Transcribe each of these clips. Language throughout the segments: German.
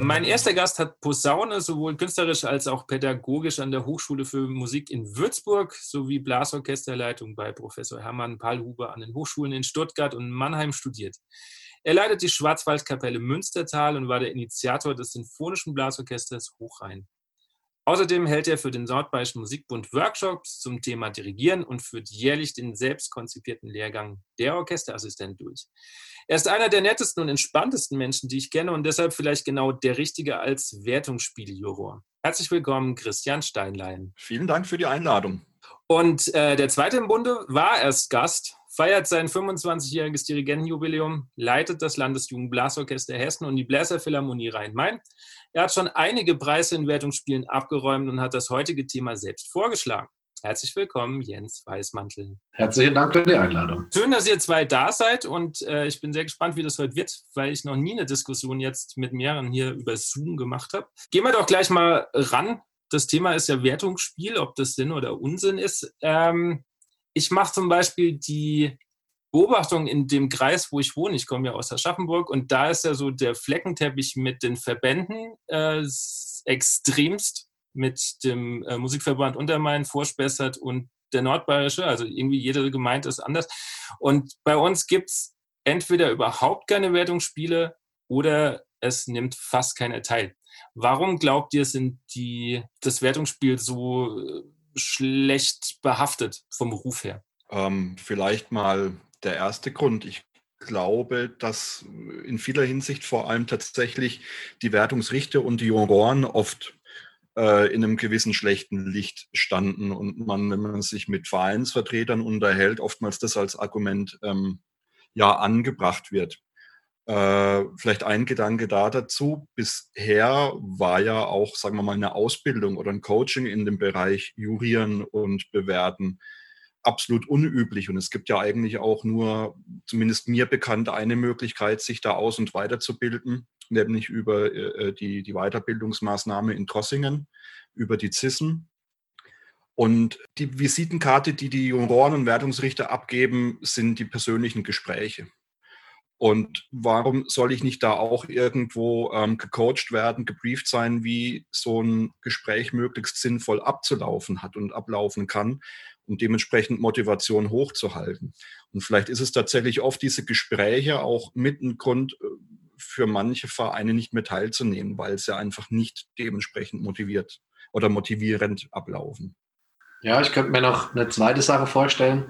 Mein erster Gast hat Posaune sowohl künstlerisch als auch pädagogisch an der Hochschule für Musik in Würzburg sowie Blasorchesterleitung bei Professor Hermann Pallhuber an den Hochschulen in Stuttgart und Mannheim studiert. Er leitet die Schwarzwaldkapelle Münstertal und war der Initiator des Sinfonischen Blasorchesters Hochrhein. Außerdem hält er für den Nordbayerischen Musikbund Workshops zum Thema Dirigieren und führt jährlich den selbst konzipierten Lehrgang der Orchesterassistent durch. Er ist einer der nettesten und entspanntesten Menschen, die ich kenne und deshalb vielleicht genau der Richtige als Wertungsspieljuror. Herzlich willkommen, Christian Steinlein. Vielen Dank für die Einladung. Und äh, der zweite im Bunde war erst Gast, feiert sein 25-jähriges Dirigentenjubiläum, leitet das Landesjugendblasorchester Hessen und die Bläserphilharmonie Rhein-Main. Er hat schon einige Preise in Wertungsspielen abgeräumt und hat das heutige Thema selbst vorgeschlagen. Herzlich willkommen, Jens Weißmantel. Herzlichen Dank für die Einladung. Schön, dass ihr zwei da seid und äh, ich bin sehr gespannt, wie das heute wird, weil ich noch nie eine Diskussion jetzt mit mehreren hier über Zoom gemacht habe. Gehen wir doch gleich mal ran. Das Thema ist ja Wertungsspiel, ob das Sinn oder Unsinn ist. Ähm, ich mache zum Beispiel die Beobachtung in dem Kreis, wo ich wohne. Ich komme ja aus Aschaffenburg und da ist ja so der Fleckenteppich mit den Verbänden äh, extremst mit dem äh, Musikverband Untermain, Vorspessert und der Nordbayerische. Also irgendwie jede Gemeinde ist anders. Und bei uns gibt es entweder überhaupt keine Wertungsspiele oder es nimmt fast keiner teil. Warum glaubt ihr, sind die, das Wertungsspiel so äh, schlecht behaftet vom Ruf her? Ähm, vielleicht mal der erste Grund. Ich glaube, dass in vieler Hinsicht vor allem tatsächlich die Wertungsrichter und die Juroren oft äh, in einem gewissen schlechten Licht standen und man, wenn man sich mit Vereinsvertretern unterhält, oftmals das als Argument ähm, ja angebracht wird. Äh, vielleicht ein Gedanke da dazu. Bisher war ja auch, sagen wir mal, eine Ausbildung oder ein Coaching in dem Bereich Jurieren und Bewerten absolut unüblich. Und es gibt ja eigentlich auch nur, zumindest mir bekannt, eine Möglichkeit, sich da aus- und weiterzubilden nämlich über äh, äh, die, die Weiterbildungsmaßnahme in Trossingen, über die CISM. Und die Visitenkarte, die die Juroren und Wertungsrichter abgeben, sind die persönlichen Gespräche. Und warum soll ich nicht da auch irgendwo ähm, gecoacht werden, gebrieft sein, wie so ein Gespräch möglichst sinnvoll abzulaufen hat und ablaufen kann und dementsprechend Motivation hochzuhalten? Und vielleicht ist es tatsächlich oft diese Gespräche auch mit ein Grund, äh, für manche Vereine nicht mehr teilzunehmen, weil sie einfach nicht dementsprechend motiviert oder motivierend ablaufen. Ja, ich könnte mir noch eine zweite Sache vorstellen.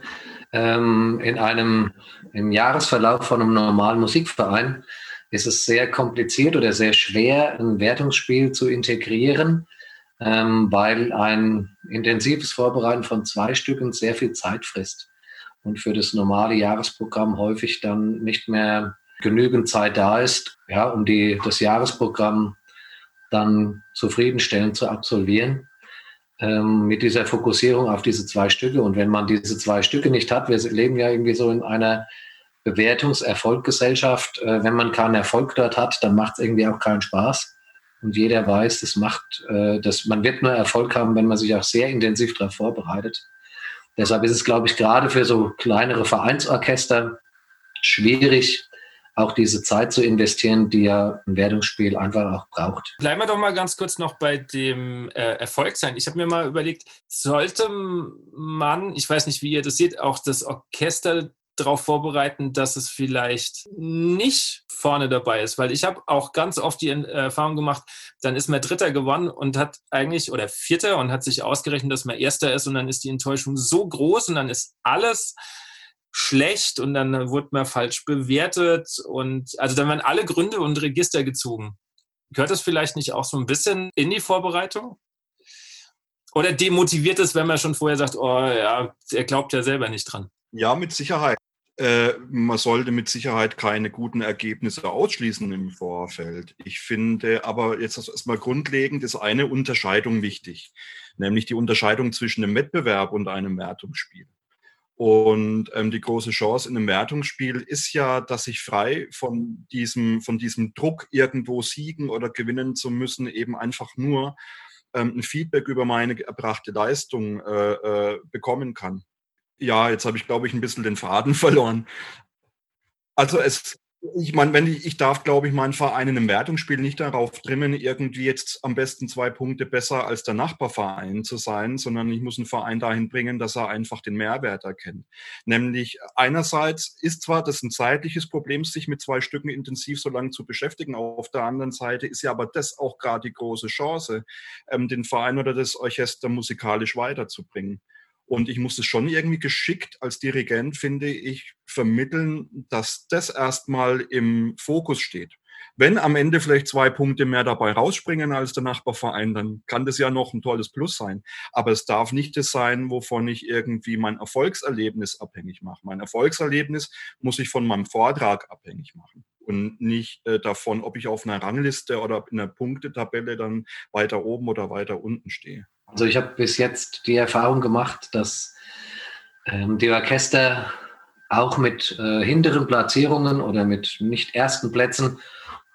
Ähm, in einem im Jahresverlauf von einem normalen Musikverein ist es sehr kompliziert oder sehr schwer, ein Wertungsspiel zu integrieren, ähm, weil ein intensives Vorbereiten von zwei Stücken sehr viel Zeit frisst und für das normale Jahresprogramm häufig dann nicht mehr genügend Zeit da ist, ja, um die, das Jahresprogramm dann zufriedenstellend zu absolvieren. Ähm, mit dieser Fokussierung auf diese zwei Stücke. Und wenn man diese zwei Stücke nicht hat, wir leben ja irgendwie so in einer Bewertungserfolggesellschaft. Äh, wenn man keinen Erfolg dort hat, dann macht es irgendwie auch keinen Spaß. Und jeder weiß, das macht, äh, das, man wird nur Erfolg haben, wenn man sich auch sehr intensiv darauf vorbereitet. Deshalb ist es, glaube ich, gerade für so kleinere Vereinsorchester schwierig, auch diese Zeit zu investieren, die ja ein Wertungsspiel einfach auch braucht. Bleiben wir doch mal ganz kurz noch bei dem äh, Erfolg sein. Ich habe mir mal überlegt, sollte man, ich weiß nicht, wie ihr das seht, auch das Orchester darauf vorbereiten, dass es vielleicht nicht vorne dabei ist, weil ich habe auch ganz oft die Erfahrung gemacht, dann ist man Dritter gewonnen und hat eigentlich oder Vierter und hat sich ausgerechnet, dass man Erster ist und dann ist die Enttäuschung so groß und dann ist alles schlecht und dann wurde man falsch bewertet und also dann werden alle Gründe und Register gezogen. Gehört das vielleicht nicht auch so ein bisschen in die Vorbereitung? Oder demotiviert es, wenn man schon vorher sagt, oh ja, er glaubt ja selber nicht dran? Ja, mit Sicherheit. äh, man sollte mit Sicherheit keine guten Ergebnisse ausschließen im Vorfeld. Ich finde aber jetzt erstmal grundlegend ist eine Unterscheidung wichtig, nämlich die Unterscheidung zwischen einem Wettbewerb und einem Wertungsspiel. Und ähm, die große Chance in einem Wertungsspiel ist ja, dass ich frei von diesem, von diesem Druck, irgendwo siegen oder gewinnen zu müssen, eben einfach nur ähm, ein Feedback über meine erbrachte Leistung äh, äh, bekommen kann. Ja, jetzt habe ich, glaube ich, ein bisschen den Faden verloren. Also es, ich meine, wenn ich, ich darf, glaube ich, meinen Verein in einem Wertungsspiel nicht darauf trimmen, irgendwie jetzt am besten zwei Punkte besser als der Nachbarverein zu sein, sondern ich muss einen Verein dahin bringen, dass er einfach den Mehrwert erkennt. Nämlich einerseits ist zwar das ein zeitliches Problem, sich mit zwei Stücken intensiv so lange zu beschäftigen. Auf der anderen Seite ist ja aber das auch gerade die große Chance, ähm, den Verein oder das Orchester musikalisch weiterzubringen. Und ich muss es schon irgendwie geschickt als Dirigent, finde ich, vermitteln, dass das erstmal im Fokus steht. Wenn am Ende vielleicht zwei Punkte mehr dabei rausspringen als der Nachbarverein, dann kann das ja noch ein tolles Plus sein. Aber es darf nicht das sein, wovon ich irgendwie mein Erfolgserlebnis abhängig mache. Mein Erfolgserlebnis muss ich von meinem Vortrag abhängig machen und nicht äh, davon, ob ich auf einer Rangliste oder in einer Punktetabelle dann weiter oben oder weiter unten stehe. Also ich habe bis jetzt die Erfahrung gemacht, dass ähm, die Orchester auch mit äh, hinteren Platzierungen oder mit nicht ersten Plätzen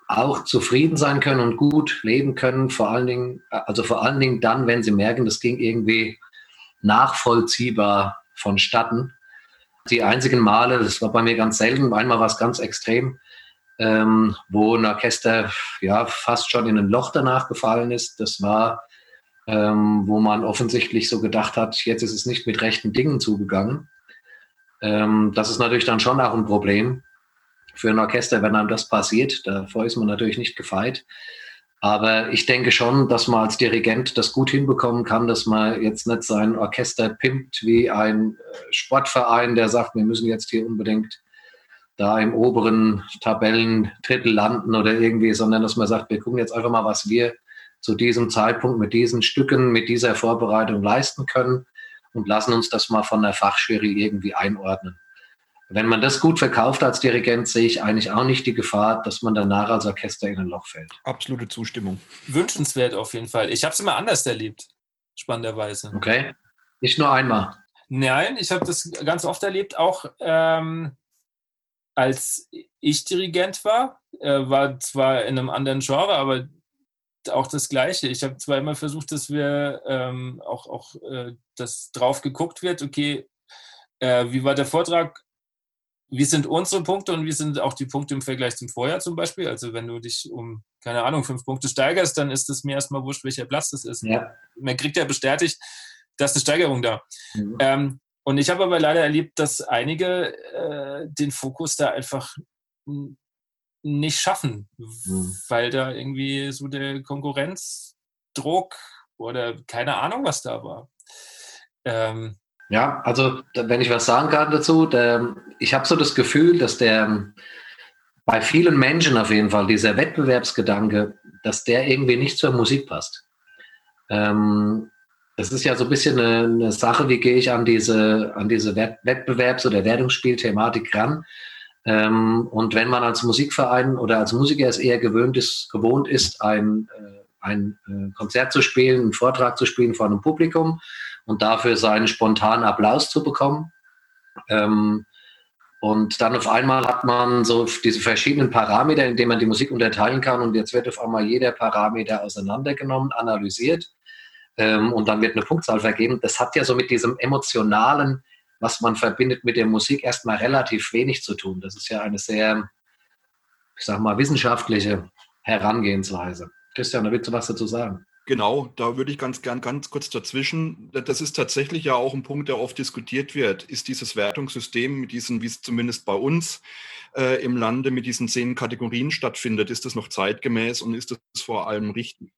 auch zufrieden sein können und gut leben können. Vor allen Dingen, äh, also vor allen Dingen dann, wenn sie merken, das ging irgendwie nachvollziehbar vonstatten. Die einzigen Male, das war bei mir ganz selten, einmal war es ganz extrem, ähm, wo ein Orchester ja fast schon in ein Loch danach gefallen ist. Das war ähm, wo man offensichtlich so gedacht hat, jetzt ist es nicht mit rechten Dingen zugegangen. Ähm, das ist natürlich dann schon auch ein Problem für ein Orchester, wenn einem das passiert. Davor ist man natürlich nicht gefeit. Aber ich denke schon, dass man als Dirigent das gut hinbekommen kann, dass man jetzt nicht sein Orchester pimpt wie ein äh, Sportverein, der sagt, wir müssen jetzt hier unbedingt da im oberen Tabellendrittel landen oder irgendwie, sondern dass man sagt, wir gucken jetzt einfach mal, was wir zu diesem Zeitpunkt mit diesen Stücken, mit dieser Vorbereitung leisten können und lassen uns das mal von der Fachjury irgendwie einordnen. Wenn man das gut verkauft als Dirigent, sehe ich eigentlich auch nicht die Gefahr, dass man danach als Orchester in ein Loch fällt. Absolute Zustimmung. Wünschenswert auf jeden Fall. Ich habe es immer anders erlebt, spannenderweise. Okay. Nicht nur einmal. Nein, ich habe das ganz oft erlebt, auch ähm, als ich Dirigent war, äh, war zwar in einem anderen Genre, aber auch das Gleiche. Ich habe zwar immer versucht, dass wir ähm, auch, auch äh, dass drauf geguckt wird, okay, äh, wie war der Vortrag, wie sind unsere Punkte und wie sind auch die Punkte im Vergleich zum Vorjahr zum Beispiel. Also wenn du dich um, keine Ahnung, fünf Punkte steigerst, dann ist es mir erstmal wurscht, welcher Platz das ist. Ja. Man kriegt ja bestätigt, dass eine Steigerung da. Mhm. Ähm, und ich habe aber leider erlebt, dass einige äh, den Fokus da einfach nicht schaffen, hm. weil da irgendwie so der Konkurrenzdruck oder keine Ahnung, was da war. Ähm, ja, also wenn ich was sagen kann dazu, der, ich habe so das Gefühl, dass der bei vielen Menschen auf jeden Fall dieser Wettbewerbsgedanke, dass der irgendwie nicht zur Musik passt. Ähm, das ist ja so ein bisschen eine, eine Sache, wie gehe ich an diese, an diese Wettbewerbs- oder Wertungsspielthematik ran. Ähm, und wenn man als Musikverein oder als Musiker es eher gewöhnt ist, gewohnt ist, ein, äh, ein äh, Konzert zu spielen, einen Vortrag zu spielen vor einem Publikum und dafür seinen spontanen Applaus zu bekommen. Ähm, und dann auf einmal hat man so diese verschiedenen Parameter, in denen man die Musik unterteilen kann. Und jetzt wird auf einmal jeder Parameter auseinandergenommen, analysiert. Ähm, und dann wird eine Punktzahl vergeben. Das hat ja so mit diesem emotionalen was man verbindet mit der Musik, erstmal relativ wenig zu tun. Das ist ja eine sehr, ich sag mal, wissenschaftliche Herangehensweise. Christian, da willst du was dazu sagen? Genau, da würde ich ganz gern ganz kurz dazwischen. Das ist tatsächlich ja auch ein Punkt, der oft diskutiert wird. Ist dieses Wertungssystem mit diesen, wie es zumindest bei uns äh, im Lande mit diesen zehn Kategorien stattfindet, ist das noch zeitgemäß und ist das vor allem richtig?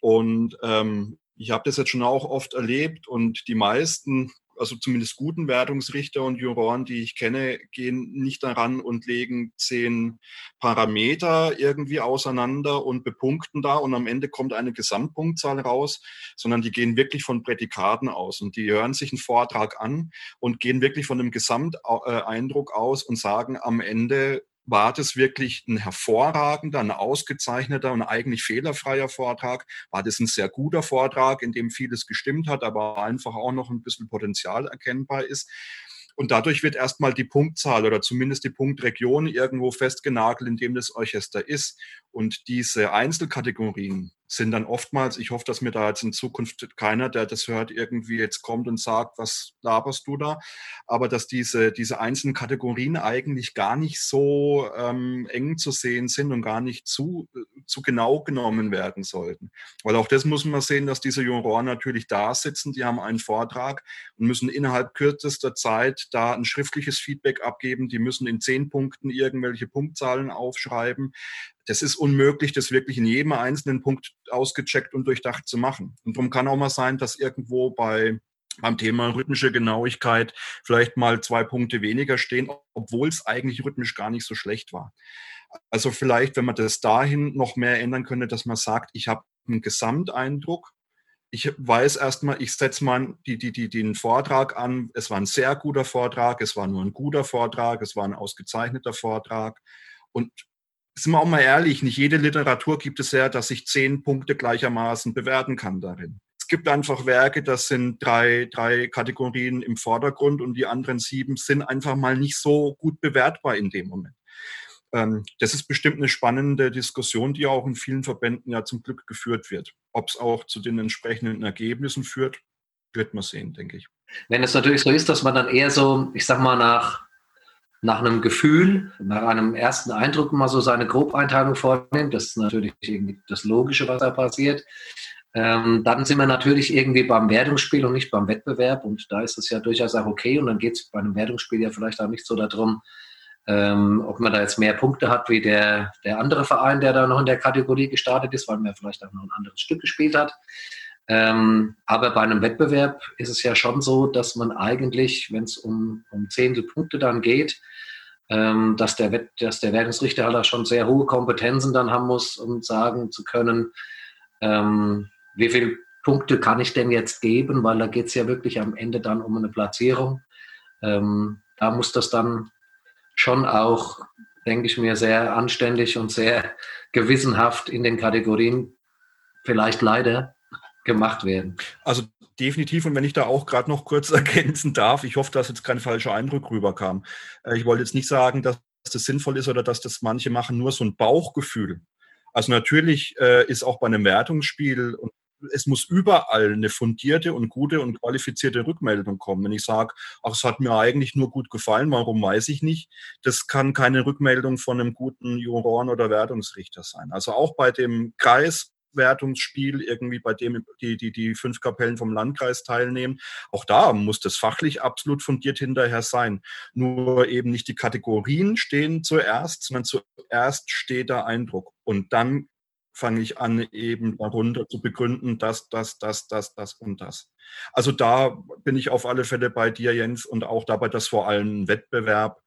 Und ähm, ich habe das jetzt schon auch oft erlebt und die meisten also zumindest guten Wertungsrichter und Juroren, die ich kenne, gehen nicht daran und legen zehn Parameter irgendwie auseinander und bepunkten da und am Ende kommt eine Gesamtpunktzahl raus, sondern die gehen wirklich von Prädikaten aus und die hören sich einen Vortrag an und gehen wirklich von dem Gesamteindruck aus und sagen am Ende, war das wirklich ein hervorragender, ein ausgezeichneter und eigentlich fehlerfreier Vortrag? War das ein sehr guter Vortrag, in dem vieles gestimmt hat, aber einfach auch noch ein bisschen Potenzial erkennbar ist? Und dadurch wird erstmal die Punktzahl oder zumindest die Punktregion irgendwo festgenagelt, in dem das Orchester ist. Und diese Einzelkategorien, sind dann oftmals, ich hoffe, dass mir da jetzt in Zukunft keiner, der das hört, irgendwie jetzt kommt und sagt, was laberst du da? Aber dass diese, diese einzelnen Kategorien eigentlich gar nicht so ähm, eng zu sehen sind und gar nicht zu, zu genau genommen werden sollten. Weil auch das muss man sehen, dass diese Juroren natürlich da sitzen, die haben einen Vortrag und müssen innerhalb kürzester Zeit da ein schriftliches Feedback abgeben. Die müssen in zehn Punkten irgendwelche Punktzahlen aufschreiben das ist unmöglich, das wirklich in jedem einzelnen Punkt ausgecheckt und durchdacht zu machen. Und darum kann auch mal sein, dass irgendwo bei beim Thema rhythmische Genauigkeit vielleicht mal zwei Punkte weniger stehen, obwohl es eigentlich rhythmisch gar nicht so schlecht war. Also vielleicht, wenn man das dahin noch mehr ändern könnte, dass man sagt, ich habe einen Gesamteindruck, ich weiß erstmal, ich setze mal die, die, die, den Vortrag an. Es war ein sehr guter Vortrag, es war nur ein guter Vortrag, es war ein ausgezeichneter Vortrag. Und sind wir auch mal ehrlich, nicht jede Literatur gibt es ja, dass ich zehn Punkte gleichermaßen bewerten kann darin. Es gibt einfach Werke, das sind drei, drei Kategorien im Vordergrund und die anderen sieben sind einfach mal nicht so gut bewertbar in dem Moment. Ähm, das ist bestimmt eine spannende Diskussion, die auch in vielen Verbänden ja zum Glück geführt wird. Ob es auch zu den entsprechenden Ergebnissen führt, wird man sehen, denke ich. Wenn es natürlich so ist, dass man dann eher so, ich sag mal, nach nach einem Gefühl, nach einem ersten Eindruck mal so seine Grobeinteilung vornimmt. Das ist natürlich irgendwie das Logische, was da passiert. Ähm, dann sind wir natürlich irgendwie beim Wertungsspiel und nicht beim Wettbewerb. Und da ist es ja durchaus auch okay. Und dann geht es bei einem Wertungsspiel ja vielleicht auch nicht so darum, ähm, ob man da jetzt mehr Punkte hat wie der, der andere Verein, der da noch in der Kategorie gestartet ist, weil man vielleicht auch noch ein anderes Stück gespielt hat. Ähm, aber bei einem Wettbewerb ist es ja schon so, dass man eigentlich, wenn es um, um Zehntelpunkte dann geht, ähm, dass, der Wett, dass der Wertungsrichter halt auch schon sehr hohe Kompetenzen dann haben muss, um sagen zu können, ähm, wie viele Punkte kann ich denn jetzt geben, weil da geht es ja wirklich am Ende dann um eine Platzierung. Ähm, da muss das dann schon auch, denke ich mir, sehr anständig und sehr gewissenhaft in den Kategorien vielleicht leider gemacht werden. Also definitiv. Und wenn ich da auch gerade noch kurz ergänzen darf, ich hoffe, dass jetzt kein falscher Eindruck rüberkam. Äh, ich wollte jetzt nicht sagen, dass das sinnvoll ist oder dass das manche machen, nur so ein Bauchgefühl. Also natürlich äh, ist auch bei einem Wertungsspiel und es muss überall eine fundierte und gute und qualifizierte Rückmeldung kommen. Wenn ich sage, ach, es hat mir eigentlich nur gut gefallen, warum weiß ich nicht, das kann keine Rückmeldung von einem guten Juroren oder Wertungsrichter sein. Also auch bei dem Kreis Wertungsspiel irgendwie, bei dem die, die, die fünf Kapellen vom Landkreis teilnehmen. Auch da muss das fachlich absolut fundiert hinterher sein. Nur eben nicht die Kategorien stehen zuerst, sondern zuerst steht der Eindruck. Und dann fange ich an, eben darunter zu begründen, das, das, das, das, das und das. Also da bin ich auf alle Fälle bei dir, Jens, und auch dabei, dass vor allem ein Wettbewerb,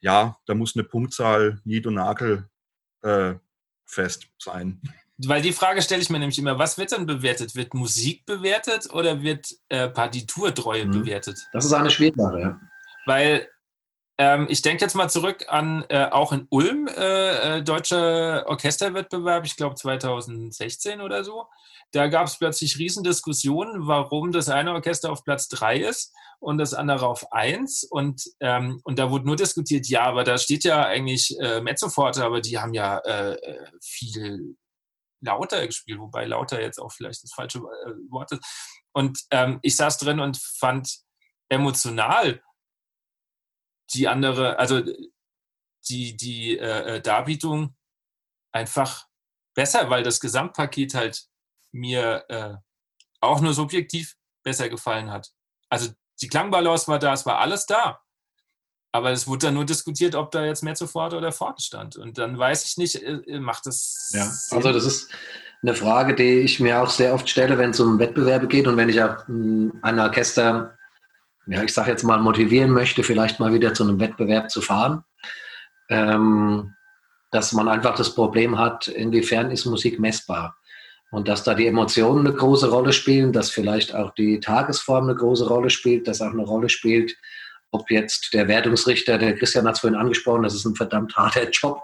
ja, da muss eine Punktzahl nied- und nagel äh, fest sein. Weil die Frage stelle ich mir nämlich immer, was wird dann bewertet? Wird Musik bewertet oder wird äh, Partiturdreue mhm. bewertet? Das ist eine Schwierige ja. Weil ähm, ich denke jetzt mal zurück an äh, auch in Ulm, äh, äh deutscher Orchesterwettbewerb, ich glaube 2016 oder so. Da gab es plötzlich Riesendiskussionen, warum das eine Orchester auf Platz 3 ist und das andere auf 1. Und, ähm, und da wurde nur diskutiert, ja, aber da steht ja eigentlich äh, Mezzoforte, aber die haben ja äh, äh viel lauter gespielt, wobei lauter jetzt auch vielleicht das falsche äh, Wort ist. Und ähm, ich saß drin und fand emotional die andere, also die, die äh, äh, Darbietung einfach besser, weil das Gesamtpaket halt mir äh, auch nur subjektiv besser gefallen hat. Also die Klangbalance war da, es war alles da. Aber es wurde dann nur diskutiert, ob da jetzt mehr zuvor oder vorne stand. Und dann weiß ich nicht, äh, äh, macht das. Ja, Sinn? also das ist eine Frage, die ich mir auch sehr oft stelle, wenn es um Wettbewerbe geht und wenn ich auch hm, ein Orchester ja, ich sage jetzt mal, motivieren möchte, vielleicht mal wieder zu einem Wettbewerb zu fahren. Ähm, dass man einfach das Problem hat, inwiefern ist Musik messbar? Und dass da die Emotionen eine große Rolle spielen, dass vielleicht auch die Tagesform eine große Rolle spielt, dass auch eine Rolle spielt, ob jetzt der Wertungsrichter, der Christian hat es vorhin angesprochen, das ist ein verdammt harter Job.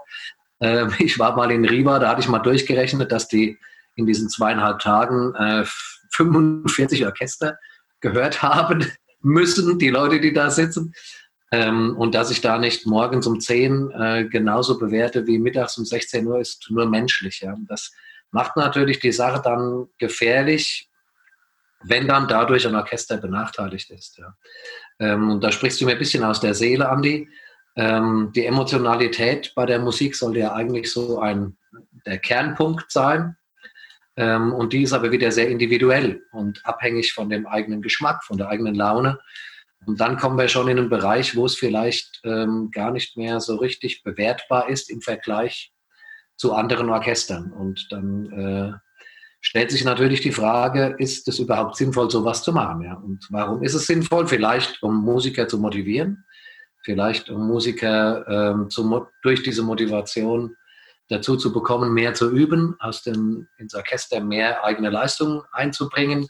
Ähm, ich war mal in Riva, da hatte ich mal durchgerechnet, dass die in diesen zweieinhalb Tagen 45 äh, Orchester gehört haben müssen, die Leute, die da sitzen. Ähm, und dass ich da nicht morgens um 10 äh, genauso bewerte wie mittags um 16 Uhr, ist nur menschlich. Ja. Das macht natürlich die Sache dann gefährlich, wenn dann dadurch ein Orchester benachteiligt ist. Ja. Ähm, und da sprichst du mir ein bisschen aus der Seele, Andi. Ähm, die Emotionalität bei der Musik sollte ja eigentlich so ein der Kernpunkt sein. Ähm, und die ist aber wieder sehr individuell und abhängig von dem eigenen Geschmack, von der eigenen Laune. Und dann kommen wir schon in einen Bereich, wo es vielleicht ähm, gar nicht mehr so richtig bewertbar ist im Vergleich zu anderen Orchestern. Und dann äh, stellt sich natürlich die Frage, ist es überhaupt sinnvoll, sowas zu machen? Ja? Und warum ist es sinnvoll? Vielleicht, um Musiker zu motivieren, vielleicht um Musiker ähm, zu, durch diese Motivation dazu zu bekommen, mehr zu üben, aus dem, ins Orchester mehr eigene Leistungen einzubringen.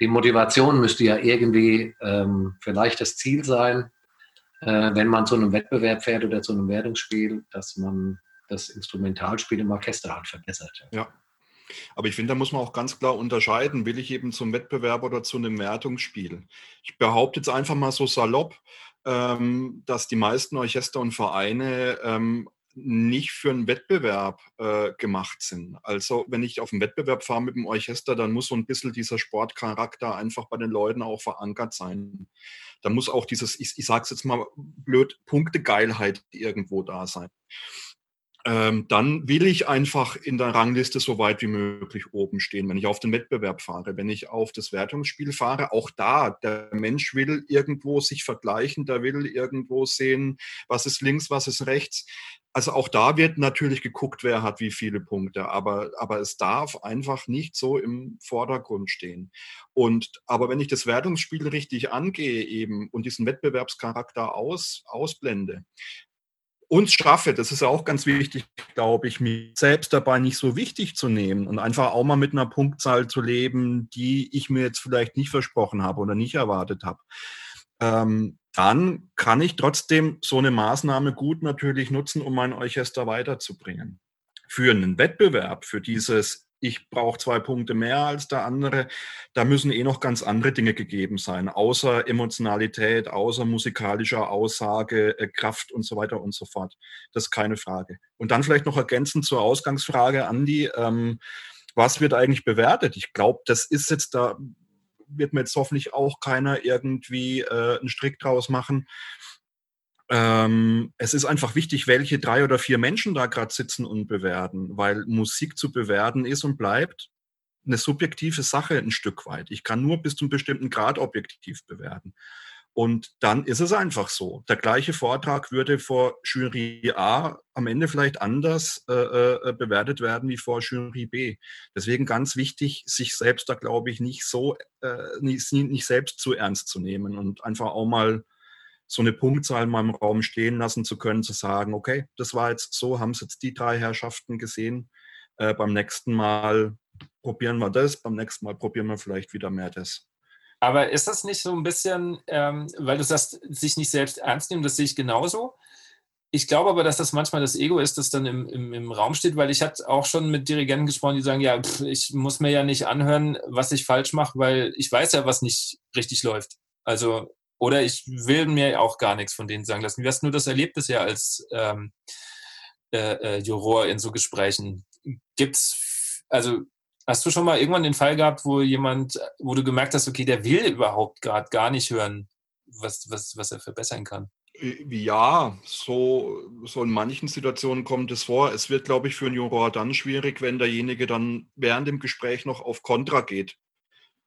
Die Motivation müsste ja irgendwie ähm, vielleicht das Ziel sein, äh, wenn man zu einem Wettbewerb fährt oder zu einem Wertungsspiel, dass man das Instrumentalspiel im Orchester halt verbessert. Ja. Aber ich finde, da muss man auch ganz klar unterscheiden, will ich eben zum Wettbewerb oder zu einem Wertungsspiel. Ich behaupte jetzt einfach mal so salopp, ähm, dass die meisten Orchester und Vereine ähm, nicht für einen Wettbewerb äh, gemacht sind. Also wenn ich auf einen Wettbewerb fahre mit dem Orchester, dann muss so ein bisschen dieser Sportcharakter einfach bei den Leuten auch verankert sein. Da muss auch dieses, ich, ich sage es jetzt mal blöd, Punktegeilheit irgendwo da sein ähm, dann will ich einfach in der Rangliste so weit wie möglich oben stehen, wenn ich auf den Wettbewerb fahre, wenn ich auf das Wertungsspiel fahre. Auch da, der Mensch will irgendwo sich vergleichen, der will irgendwo sehen, was ist links, was ist rechts. Also auch da wird natürlich geguckt, wer hat wie viele Punkte, aber, aber es darf einfach nicht so im Vordergrund stehen. Und aber wenn ich das Wertungsspiel richtig angehe eben und diesen Wettbewerbscharakter aus, ausblende, uns schaffe, das ist ja auch ganz wichtig, glaube ich, mich selbst dabei nicht so wichtig zu nehmen und einfach auch mal mit einer Punktzahl zu leben, die ich mir jetzt vielleicht nicht versprochen habe oder nicht erwartet habe. Ähm, dann kann ich trotzdem so eine Maßnahme gut natürlich nutzen, um mein Orchester weiterzubringen. Für einen Wettbewerb, für dieses ich brauche zwei Punkte mehr als der andere. Da müssen eh noch ganz andere Dinge gegeben sein, außer Emotionalität, außer musikalischer Aussage, äh, Kraft und so weiter und so fort. Das ist keine Frage. Und dann vielleicht noch ergänzend zur Ausgangsfrage, Andi, ähm, was wird eigentlich bewertet? Ich glaube, das ist jetzt da, wird mir jetzt hoffentlich auch keiner irgendwie äh, einen Strick draus machen. Ähm, es ist einfach wichtig, welche drei oder vier Menschen da gerade sitzen und bewerten, weil Musik zu bewerten ist und bleibt eine subjektive Sache ein Stück weit. Ich kann nur bis zu einem bestimmten Grad objektiv bewerten. Und dann ist es einfach so. Der gleiche Vortrag würde vor Jury A am Ende vielleicht anders äh, äh, bewertet werden wie vor Jury B. Deswegen ganz wichtig, sich selbst da, glaube ich, nicht so, äh, nicht, nicht selbst zu ernst zu nehmen und einfach auch mal so eine Punktzahl mal im Raum stehen lassen zu können, zu sagen, okay, das war jetzt so, haben es jetzt die drei Herrschaften gesehen. Äh, beim nächsten Mal probieren wir das, beim nächsten Mal probieren wir vielleicht wieder mehr das. Aber ist das nicht so ein bisschen, ähm, weil du sagst, sich nicht selbst ernst nehmen, das sehe ich genauso. Ich glaube aber, dass das manchmal das Ego ist, das dann im, im, im Raum steht, weil ich hatte auch schon mit Dirigenten gesprochen, die sagen, ja, pff, ich muss mir ja nicht anhören, was ich falsch mache, weil ich weiß ja, was nicht richtig läuft. Also oder ich will mir auch gar nichts von denen sagen lassen. Du hast nur das erlebt bisher als ähm, äh, äh, Juror in so Gesprächen. Gibt's, also hast du schon mal irgendwann den Fall gehabt, wo jemand, wo du gemerkt hast, okay, der will überhaupt gerade gar nicht hören, was, was, was er verbessern kann? Ja, so, so in manchen Situationen kommt es vor. Es wird, glaube ich, für einen Juror dann schwierig, wenn derjenige dann während dem Gespräch noch auf Kontra geht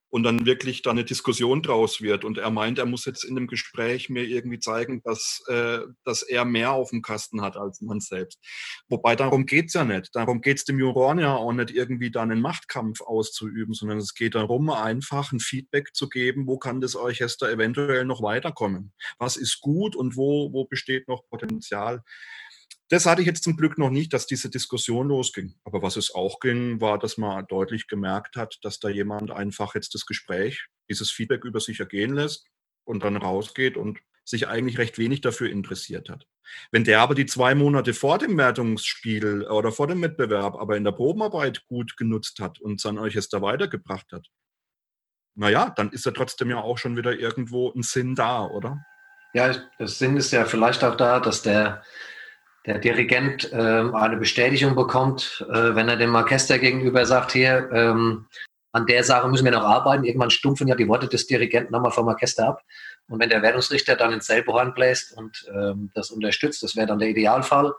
und dann wirklich da eine Diskussion draus wird. Und er meint, er muss jetzt in dem Gespräch mir irgendwie zeigen, dass, äh, dass er mehr auf dem Kasten hat als man selbst. Wobei darum geht's ja nicht. Darum geht's dem Juroren ja auch nicht irgendwie da einen Machtkampf auszuüben, sondern es geht darum, einfach ein Feedback zu geben, wo kann das Orchester eventuell noch weiterkommen. Was ist gut und wo, wo besteht noch Potenzial. Das hatte ich jetzt zum Glück noch nicht, dass diese Diskussion losging. Aber was es auch ging, war, dass man deutlich gemerkt hat, dass da jemand einfach jetzt das Gespräch, dieses Feedback über sich ergehen lässt und dann rausgeht und sich eigentlich recht wenig dafür interessiert hat. Wenn der aber die zwei Monate vor dem Wertungsspiel oder vor dem Wettbewerb aber in der Probenarbeit gut genutzt hat und sein Orchester weitergebracht hat, naja, dann ist ja trotzdem ja auch schon wieder irgendwo ein Sinn da, oder? Ja, der Sinn ist ja vielleicht auch da, dass der der Dirigent äh, eine Bestätigung bekommt, äh, wenn er dem Orchester gegenüber sagt, hier, ähm, an der Sache müssen wir noch arbeiten. Irgendwann stumpfen ja die Worte des Dirigenten nochmal vom Orchester ab. Und wenn der Wertungsrichter dann ins selbe Horn bläst und ähm, das unterstützt, das wäre dann der Idealfall,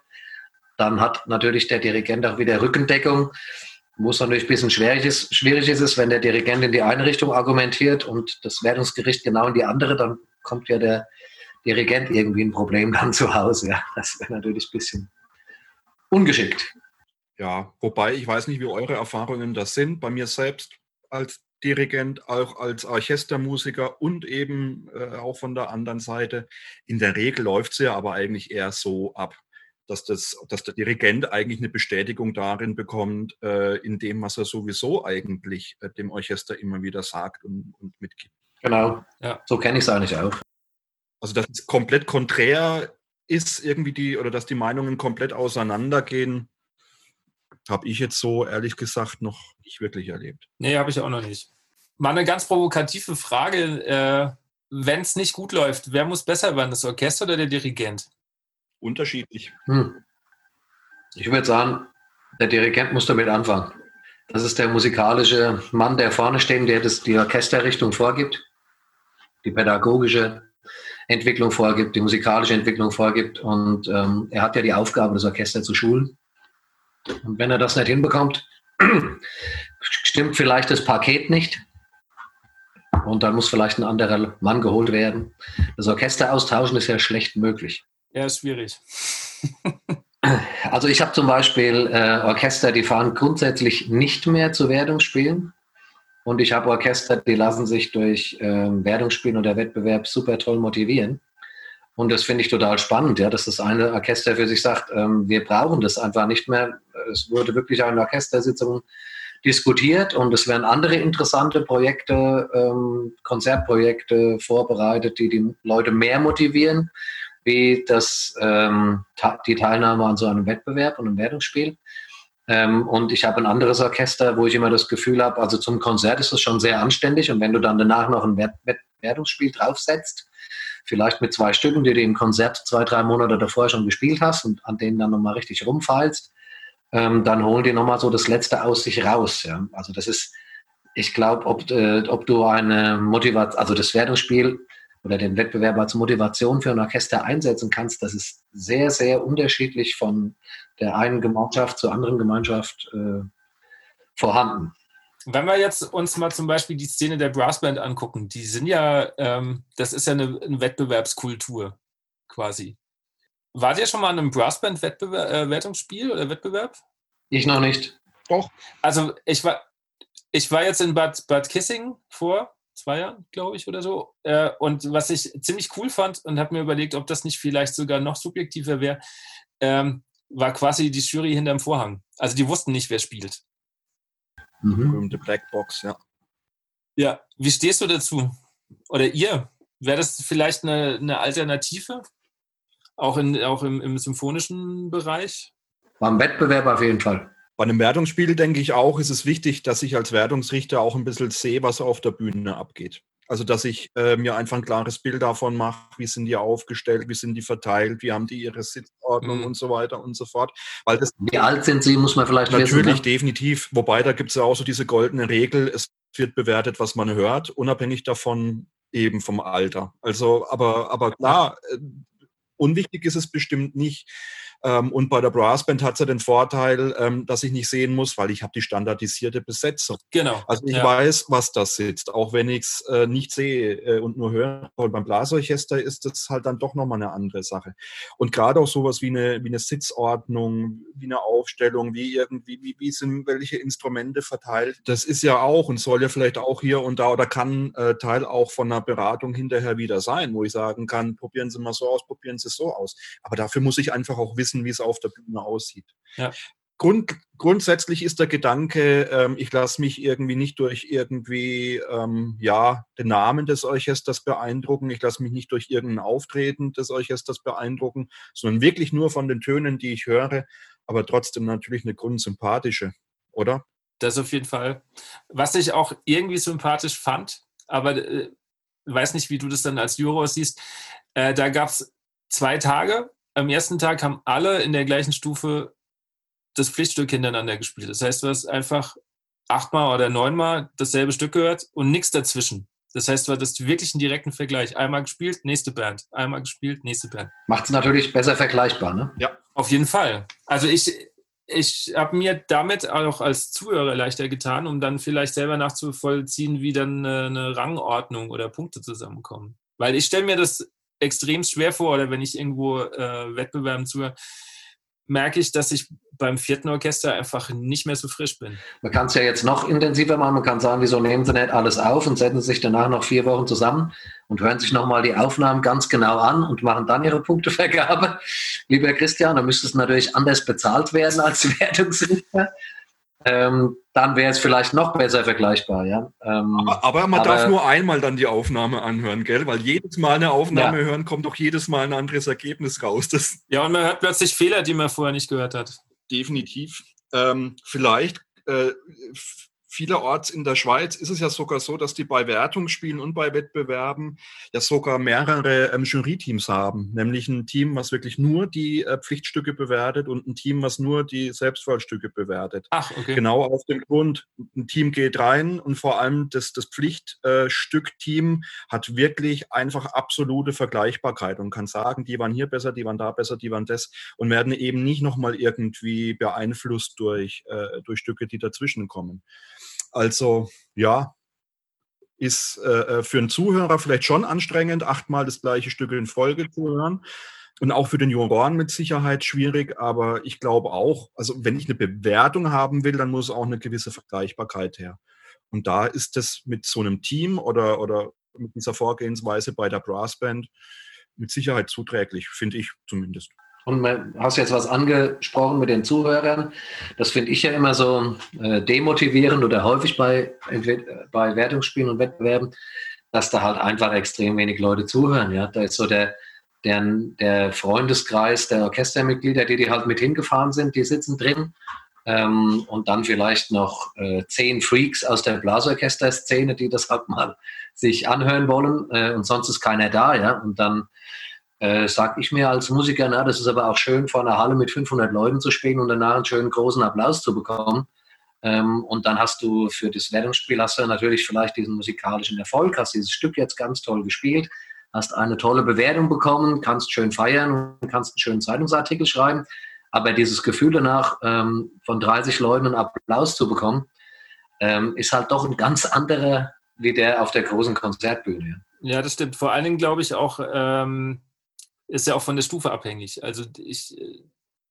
dann hat natürlich der Dirigent auch wieder Rückendeckung. Wo es natürlich ein bisschen schwierig ist, schwierig ist, wenn der Dirigent in die eine Richtung argumentiert und das Wertungsgericht genau in die andere, dann kommt ja der Dirigent irgendwie ein Problem dann zu Hause. Ja, das wäre natürlich ein bisschen ungeschickt. Ja, wobei ich weiß nicht, wie eure Erfahrungen das sind. Bei mir selbst als Dirigent, auch als Orchestermusiker und eben äh, auch von der anderen Seite. In der Regel läuft es ja aber eigentlich eher so ab, dass, das, dass der Dirigent eigentlich eine Bestätigung darin bekommt, äh, in dem, was er sowieso eigentlich äh, dem Orchester immer wieder sagt und, und mitgibt. Genau, ja. so kenne ich es eigentlich auch. Also dass es komplett konträr ist irgendwie die, oder dass die Meinungen komplett auseinandergehen, habe ich jetzt so ehrlich gesagt noch nicht wirklich erlebt. Nee, habe ich auch noch nicht. Mal eine ganz provokative Frage. Äh, Wenn es nicht gut läuft, wer muss besser werden, das Orchester oder der Dirigent? Unterschiedlich. Hm. Ich würde sagen, der Dirigent muss damit anfangen. Das ist der musikalische Mann, der vorne steht, der das, die Orchesterrichtung vorgibt, die pädagogische, Entwicklung vorgibt, die musikalische Entwicklung vorgibt. Und ähm, er hat ja die Aufgabe, das Orchester zu schulen. Und wenn er das nicht hinbekommt, stimmt vielleicht das Paket nicht. Und dann muss vielleicht ein anderer Mann geholt werden. Das Orchester austauschen ist ja schlecht möglich. Ja, ist schwierig. also ich habe zum Beispiel äh, Orchester, die fahren grundsätzlich nicht mehr zu Wertungsspielen. Und ich habe Orchester, die lassen sich durch ähm, Wertungsspielen oder Wettbewerb super toll motivieren. Und das finde ich total spannend, ja, dass das eine Orchester für sich sagt, ähm, wir brauchen das einfach nicht mehr. Es wurde wirklich eine Orchestersitzung diskutiert und es werden andere interessante Projekte, ähm, Konzertprojekte vorbereitet, die die Leute mehr motivieren, wie das, ähm, die Teilnahme an so einem Wettbewerb und einem Wertungsspiel. Ähm, und ich habe ein anderes Orchester, wo ich immer das Gefühl habe, also zum Konzert ist es schon sehr anständig. Und wenn du dann danach noch ein Wertungsspiel draufsetzt, vielleicht mit zwei Stücken, die du im Konzert zwei, drei Monate davor schon gespielt hast und an denen dann nochmal richtig rumfeilst, ähm, dann holen die nochmal so das Letzte aus sich raus. Ja? Also das ist, ich glaube, ob, äh, ob du eine Motivation, also das Wertungsspiel oder den Wettbewerb als Motivation für ein Orchester einsetzen kannst, das ist sehr, sehr unterschiedlich von der einen Gemeinschaft zur anderen Gemeinschaft äh, vorhanden. Wenn wir jetzt uns mal zum Beispiel die Szene der Brassband angucken, die sind ja, ähm, das ist ja eine, eine, Wettbewerbskultur quasi. Wart ihr schon mal an einem Brassband-Wertungsspiel äh, oder Wettbewerb? Ich noch nicht. Doch. Also ich war, ich war jetzt in Bad, Bad Kissing vor zwei Jahren, glaube ich, oder so. Äh, und was ich ziemlich cool fand und habe mir überlegt, ob das nicht vielleicht sogar noch subjektiver wäre, ähm, war quasi die Jury hinterm Vorhang. Also die wussten nicht, wer spielt. Mhm. Berühmte Blackbox, ja. Ja, wie stehst du dazu? Oder ihr? Wäre das vielleicht eine, eine Alternative? Auch, in, auch im, im symphonischen Bereich? Beim Wettbewerb auf jeden Fall. Bei einem Wertungsspiel denke ich auch, ist es wichtig, dass ich als Wertungsrichter auch ein bisschen sehe, was auf der Bühne abgeht. Also, dass ich äh, mir einfach ein klares Bild davon mache, wie sind die aufgestellt, wie sind die verteilt, wie haben die ihre Sitzordnung mhm. und so weiter und so fort. Weil das wie alt sind sie, muss man vielleicht Natürlich, wissen, ne? definitiv. Wobei, da gibt es ja auch so diese goldene Regel, es wird bewertet, was man hört, unabhängig davon eben vom Alter. Also, aber, aber klar, äh, unwichtig ist es bestimmt nicht. Ähm, und bei der Brassband hat es ja den Vorteil, ähm, dass ich nicht sehen muss, weil ich habe die standardisierte Besetzung. Genau. Also ich ja. weiß, was da sitzt, auch wenn ich es äh, nicht sehe äh, und nur höre. Und beim Blasorchester ist das halt dann doch nochmal eine andere Sache. Und gerade auch sowas wie eine, wie eine Sitzordnung, wie eine Aufstellung, wie irgendwie, wie, wie sind welche Instrumente verteilt, das ist ja auch und soll ja vielleicht auch hier und da oder kann äh, Teil auch von einer Beratung hinterher wieder sein, wo ich sagen kann, probieren Sie mal so aus, probieren Sie es so aus. Aber dafür muss ich einfach auch wissen, wie es auf der Bühne aussieht. Ja. Grund, grundsätzlich ist der Gedanke, ähm, ich lasse mich irgendwie nicht durch irgendwie, ähm, ja, den Namen des Orchesters beeindrucken, ich lasse mich nicht durch irgendein Auftreten des Orchesters beeindrucken, sondern wirklich nur von den Tönen, die ich höre, aber trotzdem natürlich eine grundsympathische, oder? Das auf jeden Fall. Was ich auch irgendwie sympathisch fand, aber äh, weiß nicht, wie du das dann als Juror siehst, äh, da gab es zwei Tage. Am ersten Tag haben alle in der gleichen Stufe das Pflichtstück hintereinander gespielt. Das heißt, du hast einfach achtmal oder neunmal dasselbe Stück gehört und nichts dazwischen. Das heißt, du hattest wirklich einen direkten Vergleich. Einmal gespielt, nächste Band. Einmal gespielt, nächste Band. Macht es natürlich besser vergleichbar, ne? Ja. Auf jeden Fall. Also ich, ich habe mir damit auch als Zuhörer leichter getan, um dann vielleicht selber nachzuvollziehen, wie dann eine Rangordnung oder Punkte zusammenkommen. Weil ich stelle mir das extrem schwer vor, oder wenn ich irgendwo äh, Wettbewerben zuhöre, merke ich, dass ich beim vierten Orchester einfach nicht mehr so frisch bin. Man kann es ja jetzt noch intensiver machen. Man kann sagen, wieso nehmen Sie nicht alles auf und setzen sich danach noch vier Wochen zusammen und hören sich nochmal die Aufnahmen ganz genau an und machen dann Ihre Punktevergabe. Lieber Christian, dann müsste es natürlich anders bezahlt werden als Wertungsrichter ähm, dann wäre es vielleicht noch besser vergleichbar. Ja? Ähm, aber, aber, man aber, darf nur einmal dann die Aufnahme anhören, gell? Weil jedes Mal eine Aufnahme ja. hören, kommt doch jedes Mal ein anderes Ergebnis raus. Das ja, und man hört plötzlich Fehler, die man vorher nicht gehört hat. Definitiv. Ähm, vielleicht äh, Vielerorts in der Schweiz ist es ja sogar so, dass die bei Wertungsspielen und bei Wettbewerben ja sogar mehrere ähm, Jury-Teams haben. Nämlich ein Team, was wirklich nur die äh, Pflichtstücke bewertet und ein Team, was nur die Selbstwahlstücke bewertet. Ach, okay. Genau auf dem Grund, ein Team geht rein und vor allem das, das Pflichtstück-Team hat wirklich einfach absolute Vergleichbarkeit und kann sagen, die waren hier besser, die waren da besser, die waren das und werden eben nicht nochmal irgendwie beeinflusst durch, äh, durch Stücke, die dazwischen kommen. Also ja, ist äh, äh, für einen Zuhörer vielleicht schon anstrengend, achtmal das gleiche Stück in Folge zu hören. Und auch für den Juroren mit Sicherheit schwierig, aber ich glaube auch, also wenn ich eine Bewertung haben will, dann muss auch eine gewisse Vergleichbarkeit her. Und da ist das mit so einem Team oder, oder mit dieser Vorgehensweise bei der Brassband mit Sicherheit zuträglich, finde ich zumindest. Und hast jetzt was angesprochen mit den Zuhörern. Das finde ich ja immer so äh, demotivierend oder häufig bei, bei Wertungsspielen und Wettbewerben, dass da halt einfach extrem wenig Leute zuhören. Ja? Da ist so der, der, der Freundeskreis der Orchestermitglieder, die, die halt mit hingefahren sind, die sitzen drin. Ähm, und dann vielleicht noch äh, zehn Freaks aus der Blasorchester-Szene, die das halt mal sich anhören wollen. Äh, und sonst ist keiner da. Ja? Und dann äh, sag ich mir als Musiker, na, das ist aber auch schön, vor einer Halle mit 500 Leuten zu spielen und danach einen schönen großen Applaus zu bekommen. Ähm, und dann hast du für das Wertungsspiel hast du natürlich vielleicht diesen musikalischen Erfolg, hast dieses Stück jetzt ganz toll gespielt, hast eine tolle Bewertung bekommen, kannst schön feiern und kannst einen schönen Zeitungsartikel schreiben. Aber dieses Gefühl danach, ähm, von 30 Leuten einen Applaus zu bekommen, ähm, ist halt doch ein ganz anderer wie der auf der großen Konzertbühne. Ja, das stimmt. Vor allen Dingen glaube ich auch, ähm, ist ja auch von der Stufe abhängig. Also ich,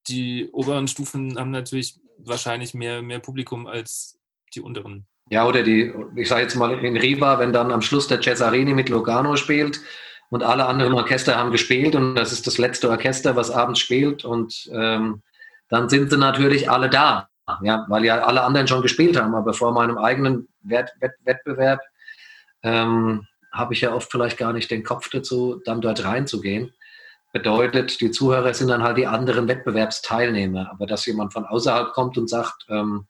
die oberen Stufen haben natürlich wahrscheinlich mehr, mehr Publikum als die unteren. Ja, oder die, ich sage jetzt mal in Riva, wenn dann am Schluss der Cesarini mit Logano spielt und alle anderen Orchester haben gespielt und das ist das letzte Orchester, was abends spielt und ähm, dann sind sie natürlich alle da, ja, weil ja alle anderen schon gespielt haben. Aber vor meinem eigenen Wett Wett Wettbewerb ähm, habe ich ja oft vielleicht gar nicht den Kopf dazu, dann dort reinzugehen. Bedeutet, die Zuhörer sind dann halt die anderen Wettbewerbsteilnehmer. Aber dass jemand von außerhalb kommt und sagt, ähm,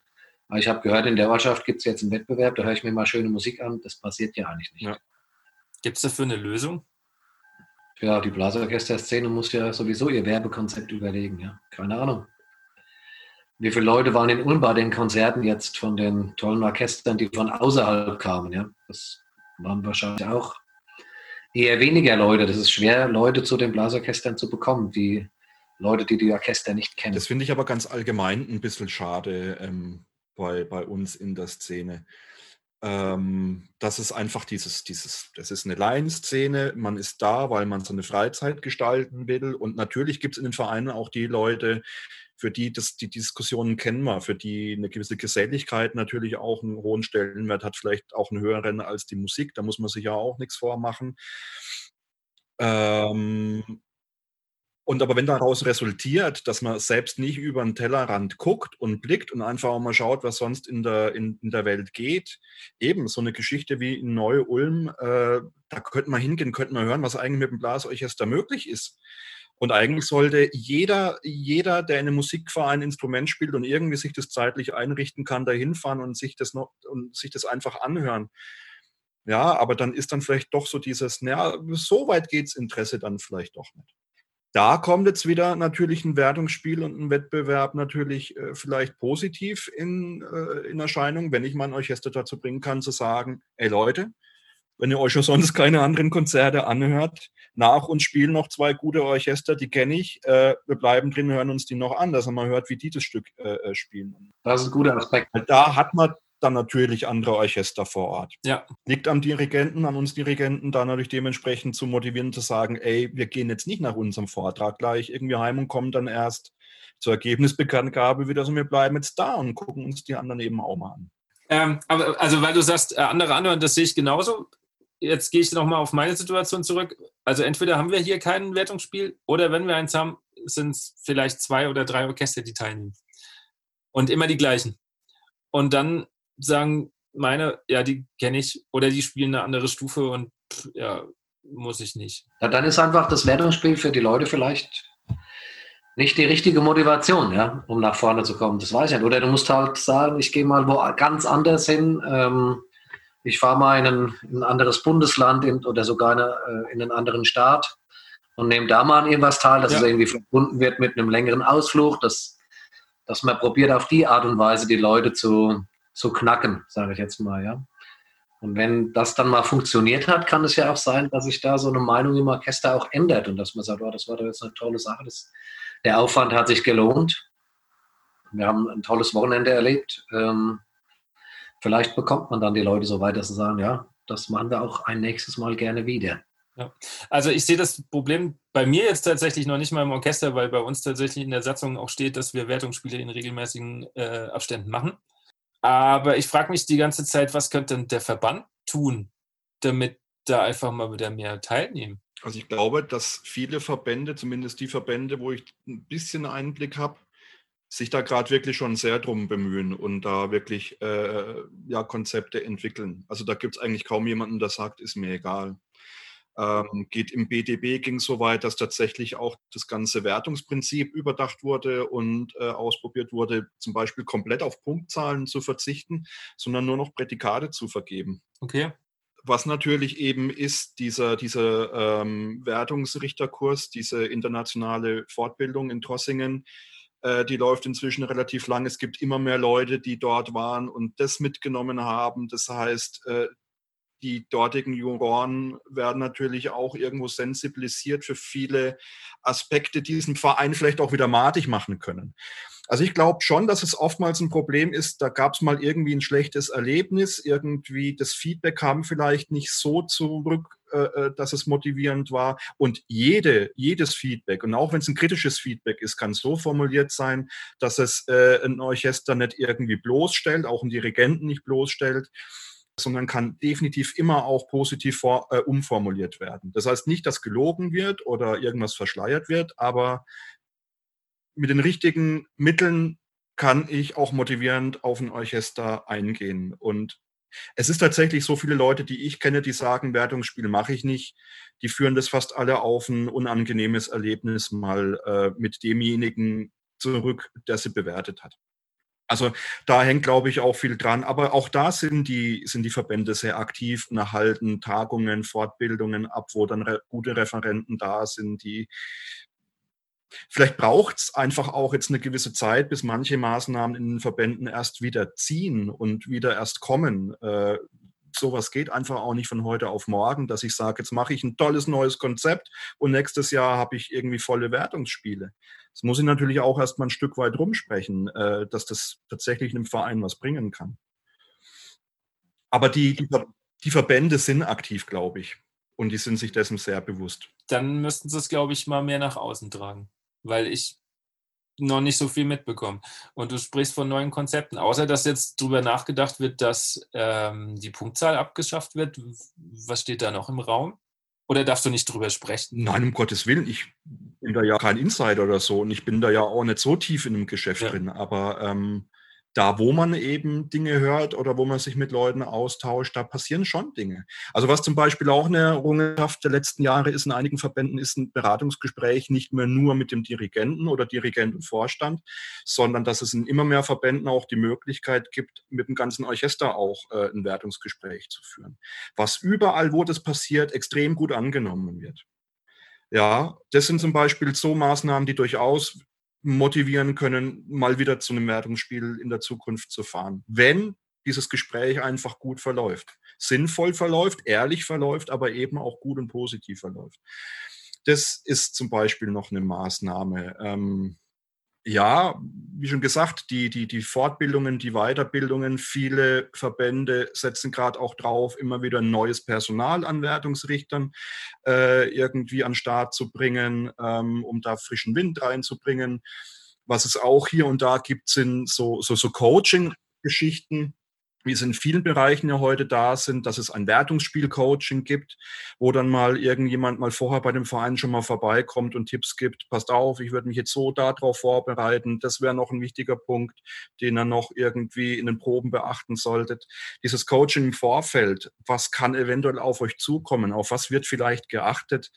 ah, ich habe gehört, in der Ortschaft gibt es jetzt einen Wettbewerb, da höre ich mir mal schöne Musik an, das passiert ja eigentlich nicht. Ja. Gibt es dafür eine Lösung? Ja, die Blasorchester-Szene muss ja sowieso ihr Werbekonzept überlegen, ja. Keine Ahnung. Wie viele Leute waren in Ulm bei den Konzerten jetzt von den tollen Orchestern, die von außerhalb kamen, ja? Das waren wahrscheinlich auch eher weniger Leute. Das ist schwer, Leute zu den Blasorchestern zu bekommen. Die Leute, die die Orchester nicht kennen. Das finde ich aber ganz allgemein ein bisschen schade ähm, bei, bei uns in der Szene. Ähm, das ist einfach dieses, dieses, das ist eine Laienszene, man ist da, weil man so eine Freizeit gestalten will. Und natürlich gibt es in den Vereinen auch die Leute, für die das, die Diskussionen kennen wir, für die eine gewisse Geselligkeit natürlich auch einen hohen Stellenwert hat, vielleicht auch einen höheren als die Musik. Da muss man sich ja auch nichts vormachen. Ähm, und aber wenn daraus resultiert, dass man selbst nicht über den Tellerrand guckt und blickt und einfach auch mal schaut, was sonst in der, in, in der Welt geht, eben so eine Geschichte wie in Neu-Ulm, äh, da könnte man hingehen, könnte man hören, was eigentlich mit dem Blasorchester möglich ist. Und eigentlich sollte jeder, jeder, der in einem Musikverein ein Instrument spielt und irgendwie sich das zeitlich einrichten kann, da hinfahren und sich das noch und sich das einfach anhören. Ja, aber dann ist dann vielleicht doch so dieses, naja, so weit geht's Interesse dann vielleicht doch nicht da kommt jetzt wieder natürlich ein Wertungsspiel und ein Wettbewerb natürlich äh, vielleicht positiv in, äh, in Erscheinung, wenn ich mein Orchester dazu bringen kann, zu sagen, ey Leute, wenn ihr euch schon sonst keine anderen Konzerte anhört, nach uns spielen noch zwei gute Orchester, die kenne ich. Äh, wir bleiben drin, hören uns die noch an, dass man hört, wie die das Stück äh, äh, spielen. Das ist ein guter Aspekt. Da hat man dann natürlich andere Orchester vor Ort. Ja. Liegt am Dirigenten, an uns Dirigenten, da natürlich dementsprechend zu motivieren, zu sagen, ey, wir gehen jetzt nicht nach unserem Vortrag gleich irgendwie heim und kommen dann erst zur Ergebnisbekanntgabe wieder, sondern wir bleiben jetzt da und gucken uns die anderen eben auch mal an. Ähm, aber also weil du sagst, äh, andere anhören, das sehe ich genauso. Jetzt gehe ich nochmal auf meine Situation zurück. Also entweder haben wir hier kein Wertungsspiel oder wenn wir eins haben, sind es vielleicht zwei oder drei Orchester, die teilnehmen. Und immer die gleichen. Und dann sagen meine, ja, die kenne ich oder die spielen eine andere Stufe und ja, muss ich nicht. Ja, dann ist einfach das Wertungsspiel für die Leute vielleicht nicht die richtige Motivation, ja, um nach vorne zu kommen. Das weiß ich nicht. Oder du musst halt sagen, ich gehe mal wo ganz anders hin. Ähm, ich fahre mal in ein, in ein, anderes Bundesland in, oder sogar in, eine, in, einen anderen Staat und nehme da mal an irgendwas teil, dass ja. es irgendwie verbunden wird mit einem längeren Ausflug, dass, dass man probiert auf die Art und Weise die Leute zu, zu knacken, sage ich jetzt mal, ja. Und wenn das dann mal funktioniert hat, kann es ja auch sein, dass sich da so eine Meinung im Orchester auch ändert und dass man sagt, oh, das war doch jetzt eine tolle Sache, das, der Aufwand hat sich gelohnt. Wir haben ein tolles Wochenende erlebt. Ähm, vielleicht bekommt man dann die Leute so weit, dass sie sagen, ja, das machen wir auch ein nächstes Mal gerne wieder. Ja. Also ich sehe das Problem bei mir jetzt tatsächlich noch nicht mal im Orchester, weil bei uns tatsächlich in der Satzung auch steht, dass wir Wertungsspiele in regelmäßigen äh, Abständen machen. Aber ich frage mich die ganze Zeit, was könnte denn der Verband tun, damit da einfach mal wieder mehr teilnehmen? Also ich glaube, dass viele Verbände, zumindest die Verbände, wo ich ein bisschen Einblick habe, sich da gerade wirklich schon sehr drum bemühen und da wirklich äh, ja, Konzepte entwickeln. Also da gibt es eigentlich kaum jemanden, der sagt, ist mir egal. Ähm, geht im BDB ging so weit, dass tatsächlich auch das ganze Wertungsprinzip überdacht wurde und äh, ausprobiert wurde, zum Beispiel komplett auf Punktzahlen zu verzichten, sondern nur noch Prädikate zu vergeben. Okay. Was natürlich eben ist, dieser, dieser ähm, Wertungsrichterkurs, diese internationale Fortbildung in Trossingen, äh, die läuft inzwischen relativ lang. Es gibt immer mehr Leute, die dort waren und das mitgenommen haben. Das heißt, äh, die dortigen Juroren werden natürlich auch irgendwo sensibilisiert für viele Aspekte, die diesen Verein vielleicht auch wieder matig machen können. Also ich glaube schon, dass es oftmals ein Problem ist, da gab es mal irgendwie ein schlechtes Erlebnis, irgendwie das Feedback kam vielleicht nicht so zurück, äh, äh dass es motivierend war. Und jede, jedes Feedback, und auch wenn es ein kritisches Feedback ist, kann so formuliert sein, dass es äh, ein Orchester nicht irgendwie bloßstellt, auch einen Dirigenten nicht bloßstellt sondern kann definitiv immer auch positiv vor, äh, umformuliert werden. Das heißt nicht, dass gelogen wird oder irgendwas verschleiert wird, aber mit den richtigen Mitteln kann ich auch motivierend auf ein Orchester eingehen. Und es ist tatsächlich so viele Leute, die ich kenne, die sagen, Wertungsspiel mache ich nicht. Die führen das fast alle auf ein unangenehmes Erlebnis mal äh, mit demjenigen zurück, der sie bewertet hat. Also da hängt, glaube ich, auch viel dran. Aber auch da sind die, sind die Verbände sehr aktiv und erhalten Tagungen, Fortbildungen ab, wo dann re gute Referenten da sind, die Vielleicht braucht es einfach auch jetzt eine gewisse Zeit, bis manche Maßnahmen in den Verbänden erst wieder ziehen und wieder erst kommen. Äh, sowas geht einfach auch nicht von heute auf morgen, dass ich sage, jetzt mache ich ein tolles neues Konzept und nächstes Jahr habe ich irgendwie volle Wertungsspiele Das muss ich natürlich auch erstmal ein Stück weit rumsprechen, äh, dass das tatsächlich einem Verein was bringen kann. Aber die, die, die Verbände sind aktiv, glaube ich. Und die sind sich dessen sehr bewusst. Dann müssten sie es, glaube ich, mal mehr nach außen tragen. Weil ich noch nicht so viel mitbekommen. Und du sprichst von neuen Konzepten. Außer dass jetzt darüber nachgedacht wird, dass ähm, die Punktzahl abgeschafft wird. Was steht da noch im Raum? Oder darfst du nicht drüber sprechen? Nein, um Gottes Willen. Ich bin da ja kein Insider oder so und ich bin da ja auch nicht so tief in dem Geschäft ja. drin. Aber ähm, da, wo man eben Dinge hört oder wo man sich mit Leuten austauscht, da passieren schon Dinge. Also was zum Beispiel auch eine Errungenschaft der letzten Jahre ist in einigen Verbänden, ist ein Beratungsgespräch nicht mehr nur mit dem Dirigenten oder Dirigentenvorstand, sondern dass es in immer mehr Verbänden auch die Möglichkeit gibt, mit dem ganzen Orchester auch äh, ein Wertungsgespräch zu führen. Was überall, wo das passiert, extrem gut angenommen wird. Ja, das sind zum Beispiel so Maßnahmen, die durchaus motivieren können, mal wieder zu einem Wertungsspiel in der Zukunft zu fahren. Wenn dieses Gespräch einfach gut verläuft, sinnvoll verläuft, ehrlich verläuft, aber eben auch gut und positiv verläuft. Das ist zum Beispiel noch eine Maßnahme. Ähm, ja, wie schon gesagt, die, die, die Fortbildungen, die Weiterbildungen, viele Verbände setzen gerade auch drauf, immer wieder neues Personal an Wertungsrichtern äh, irgendwie an Start zu bringen, ähm, um da frischen Wind reinzubringen. Was es auch hier und da gibt, sind so, so, so Coaching-Geschichten, wie es in vielen Bereichen ja heute da sind, dass es ein Wertungsspiel-Coaching gibt, wo dann mal irgendjemand mal vorher bei dem Verein schon mal vorbeikommt und Tipps gibt, passt auf, ich würde mich jetzt so darauf vorbereiten, das wäre noch ein wichtiger Punkt, den ihr noch irgendwie in den Proben beachten solltet. Dieses Coaching im Vorfeld, was kann eventuell auf euch zukommen, auf was wird vielleicht geachtet,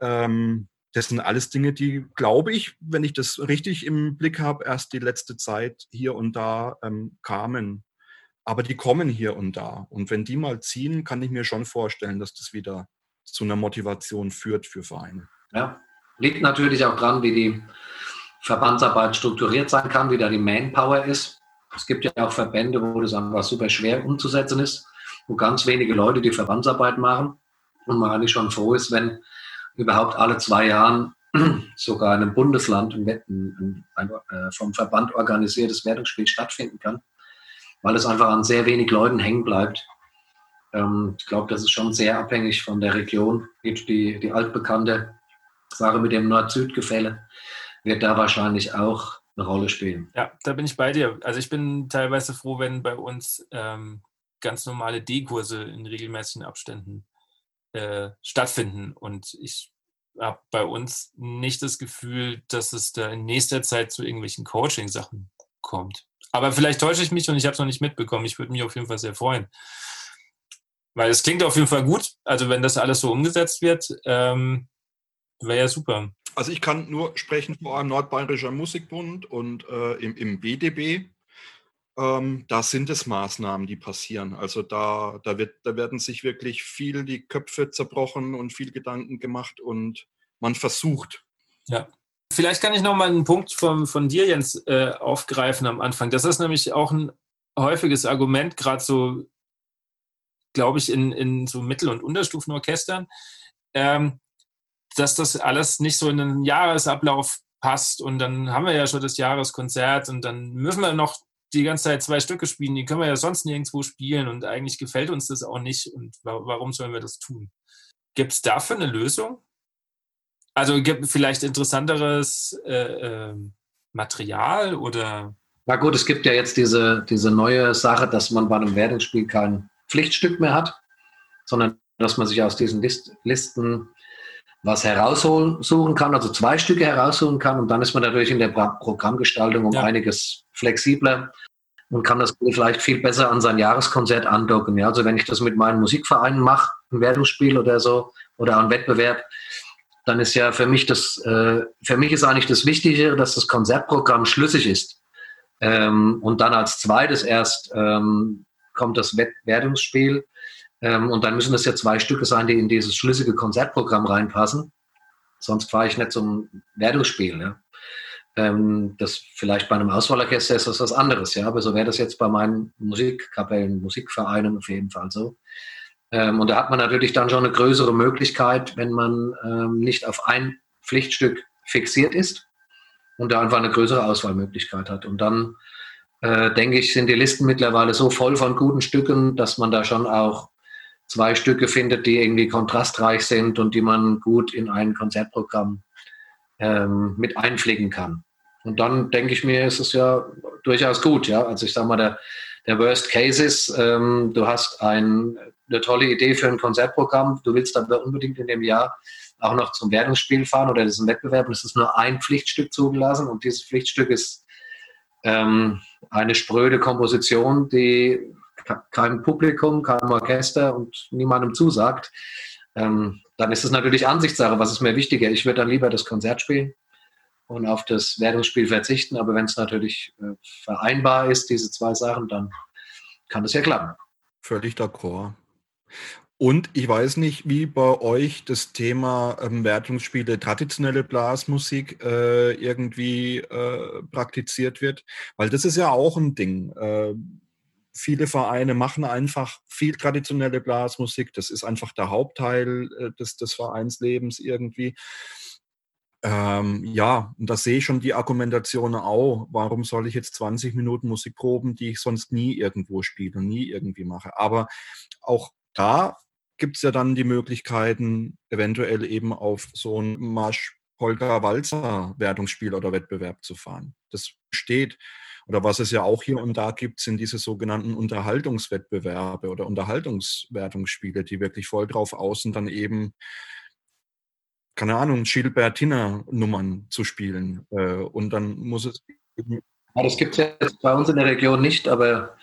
ähm, das sind alles Dinge, die, glaube ich, wenn ich das richtig im Blick habe, erst die letzte Zeit hier und da ähm, kamen aber die kommen hier und da. Und wenn die mal ziehen, kann ich mir schon vorstellen, dass das wieder zu einer Motivation führt für Vereine. Ja, liegt natürlich auch dran, wie die Verbandsarbeit strukturiert sein kann, wie da die Manpower ist. Es gibt ja auch Verbände, wo das einfach super schwer umzusetzen ist, wo ganz wenige Leute die Verbandsarbeit machen und man eigentlich schon froh ist, wenn überhaupt alle zwei Jahren sogar in einem Bundesland ein, ein, ein, ein vom Verband organisiertes Wertungsspiel stattfinden kann weil es einfach an sehr wenig Leuten hängen bleibt. Ähm, ich glaube, das ist schon sehr abhängig von der Region. Die, die altbekannte Sache mit dem Nord-Süd-Gefälle wird da wahrscheinlich auch eine Rolle spielen. Ja, da bin ich bei dir. Also ich bin teilweise froh, wenn bei uns ähm, ganz normale D-Kurse in regelmäßigen Abständen äh, stattfinden. Und ich habe bei uns nicht das Gefühl, dass es da in nächster Zeit zu irgendwelchen Coaching-Sachen kommt. Aber vielleicht täusche ich mich und ich habe es noch nicht mitbekommen. Ich würde mich auf jeden Fall sehr freuen. Weil es klingt auf jeden Fall gut. Also wenn das alles so umgesetzt wird, ähm, wäre ja super. Also ich kann nur sprechen vor allem Nordbayerischer Musikbund und äh, im, im, BDB. Ähm, da sind es Maßnahmen, die passieren. Also da, da, wird, da werden sich wirklich viel die Köpfe zerbrochen und viel Gedanken gemacht und man versucht. Ja. Vielleicht kann ich noch mal einen Punkt von, von dir, Jens, äh, aufgreifen am Anfang. Das ist nämlich auch ein häufiges Argument, gerade so, glaube ich, in, in so Mittel- und Unterstufenorchestern, ähm, dass das alles nicht so in einen Jahresablauf passt. Und dann haben wir ja schon das Jahreskonzert und dann müssen wir noch die ganze Zeit zwei Stücke spielen, die können wir ja sonst nirgendwo spielen und eigentlich gefällt uns das auch nicht. Und warum sollen wir das tun? Gibt es dafür eine Lösung? Also gibt vielleicht interessanteres äh, äh, Material oder? Na gut, es gibt ja jetzt diese, diese neue Sache, dass man bei einem Wertungsspiel kein Pflichtstück mehr hat, sondern dass man sich aus diesen List Listen was heraussuchen kann, also zwei Stücke heraussuchen kann und dann ist man dadurch in der Programmgestaltung um ja. einiges flexibler und kann das vielleicht viel besser an sein Jahreskonzert andocken. Ja, also wenn ich das mit meinen Musikvereinen mache, ein Wertungsspiel oder so oder ein Wettbewerb, dann ist ja für mich das, äh, für mich ist eigentlich das Wichtige, dass das Konzertprogramm schlüssig ist. Ähm, und dann als zweites erst ähm, kommt das Wertungsspiel. Ähm, und dann müssen es ja zwei Stücke sein, die in dieses schlüssige Konzertprogramm reinpassen. Sonst fahre ich nicht zum Wertungsspiel. Ja. Ähm, das vielleicht bei einem Auswahlorchester ist das was anderes, ja. Aber so wäre das jetzt bei meinen Musikkapellen, Musikvereinen auf jeden Fall so. Ähm, und da hat man natürlich dann schon eine größere Möglichkeit, wenn man ähm, nicht auf ein Pflichtstück fixiert ist, und da einfach eine größere Auswahlmöglichkeit hat. Und dann, äh, denke ich, sind die Listen mittlerweile so voll von guten Stücken, dass man da schon auch zwei Stücke findet, die irgendwie kontrastreich sind und die man gut in ein Konzertprogramm ähm, mit einpflegen kann. Und dann denke ich mir, ist es ja durchaus gut. Ja? Also ich sage mal, der, der Worst Case ist, ähm, du hast ein, eine tolle Idee für ein Konzertprogramm, du willst aber unbedingt in dem Jahr auch noch zum Wertungsspiel fahren oder diesen Wettbewerb und es ist nur ein Pflichtstück zugelassen und dieses Pflichtstück ist ähm, eine spröde Komposition, die keinem Publikum, keinem Orchester und niemandem zusagt, ähm, dann ist es natürlich Ansichtssache, was ist mir wichtiger. Ich würde dann lieber das Konzert spielen und auf das Wertungsspiel verzichten, aber wenn es natürlich äh, vereinbar ist, diese zwei Sachen, dann kann das ja klappen. Völlig d'accord. Und ich weiß nicht, wie bei euch das Thema ähm, Wertungsspiele, traditionelle Blasmusik äh, irgendwie äh, praktiziert wird, weil das ist ja auch ein Ding. Äh, viele Vereine machen einfach viel traditionelle Blasmusik. Das ist einfach der Hauptteil äh, des, des Vereinslebens irgendwie. Ähm, ja, und da sehe ich schon die Argumentation auch. Warum soll ich jetzt 20 Minuten Musik proben, die ich sonst nie irgendwo spiele und nie irgendwie mache? Aber auch da gibt es ja dann die Möglichkeiten, eventuell eben auf so ein Marsch Polka Walzer Wertungsspiel oder Wettbewerb zu fahren. Das steht. Oder was es ja auch hier und da gibt, sind diese sogenannten Unterhaltungswettbewerbe oder Unterhaltungswertungsspiele, die wirklich voll drauf außen dann eben, keine Ahnung, Gilbertina-Nummern zu spielen. Äh, und dann muss es. Ja, das gibt es jetzt bei uns in der Region nicht, aber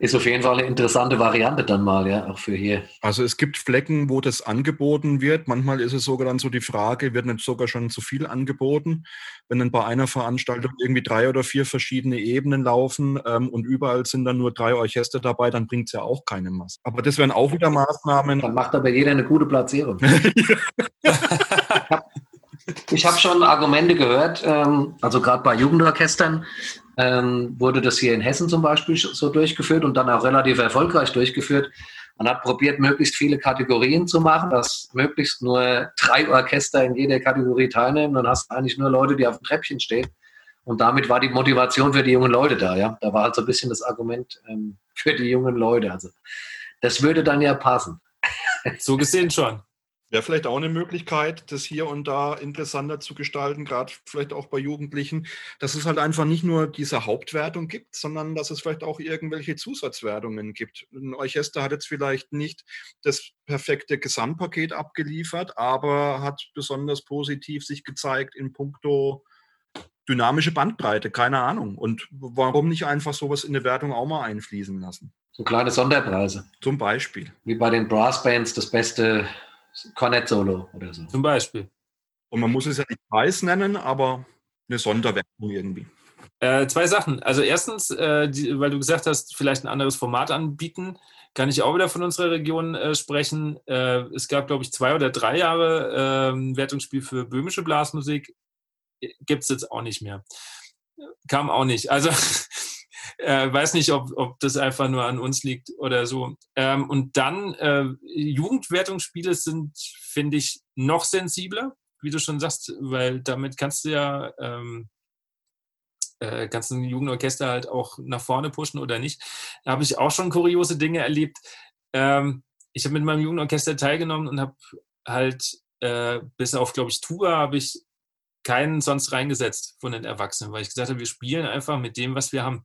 ist auf jeden Fall eine interessante Variante dann mal, ja, auch für hier. Also es gibt Flecken, wo das angeboten wird. Manchmal ist es sogar dann so die Frage, wird nicht sogar schon zu viel angeboten, wenn dann bei einer Veranstaltung irgendwie drei oder vier verschiedene Ebenen laufen ähm, und überall sind dann nur drei Orchester dabei, dann bringt es ja auch keine Masse. Aber das wären auch wieder Maßnahmen. Dann macht aber jeder eine gute Platzierung. ich habe schon Argumente gehört, ähm, also gerade bei Jugendorchestern, ähm, wurde das hier in Hessen zum Beispiel so durchgeführt und dann auch relativ erfolgreich durchgeführt. Man hat probiert, möglichst viele Kategorien zu machen, dass möglichst nur drei Orchester in jeder Kategorie teilnehmen. Dann hast du eigentlich nur Leute, die auf dem Treppchen stehen. Und damit war die Motivation für die jungen Leute da. Ja? Da war halt so ein bisschen das Argument ähm, für die jungen Leute. Also das würde dann ja passen. So gesehen schon. Wäre vielleicht auch eine Möglichkeit, das hier und da interessanter zu gestalten, gerade vielleicht auch bei Jugendlichen, dass es halt einfach nicht nur diese Hauptwertung gibt, sondern dass es vielleicht auch irgendwelche Zusatzwertungen gibt. Ein Orchester hat jetzt vielleicht nicht das perfekte Gesamtpaket abgeliefert, aber hat besonders positiv sich gezeigt in puncto dynamische Bandbreite, keine Ahnung. Und warum nicht einfach sowas in der Wertung auch mal einfließen lassen? So kleine Sonderpreise. Zum Beispiel. Wie bei den Brassbands das beste Kornett-Solo oder so. Zum Beispiel. Und man muss es ja nicht Preis nennen, aber eine Sonderwertung irgendwie. Äh, zwei Sachen. Also erstens, äh, die, weil du gesagt hast, vielleicht ein anderes Format anbieten, kann ich auch wieder von unserer Region äh, sprechen. Äh, es gab, glaube ich, zwei oder drei Jahre ähm, Wertungsspiel für böhmische Blasmusik. Gibt es jetzt auch nicht mehr. Kam auch nicht. Also Äh, weiß nicht, ob, ob das einfach nur an uns liegt oder so. Ähm, und dann, äh, Jugendwertungsspiele sind, finde ich, noch sensibler, wie du schon sagst, weil damit kannst du ja ähm, äh, ein Jugendorchester halt auch nach vorne pushen oder nicht. Da habe ich auch schon kuriose Dinge erlebt. Ähm, ich habe mit meinem Jugendorchester teilgenommen und habe halt äh, bis auf, glaube ich, Tuba habe ich keinen sonst reingesetzt von den Erwachsenen, weil ich gesagt habe, wir spielen einfach mit dem, was wir haben.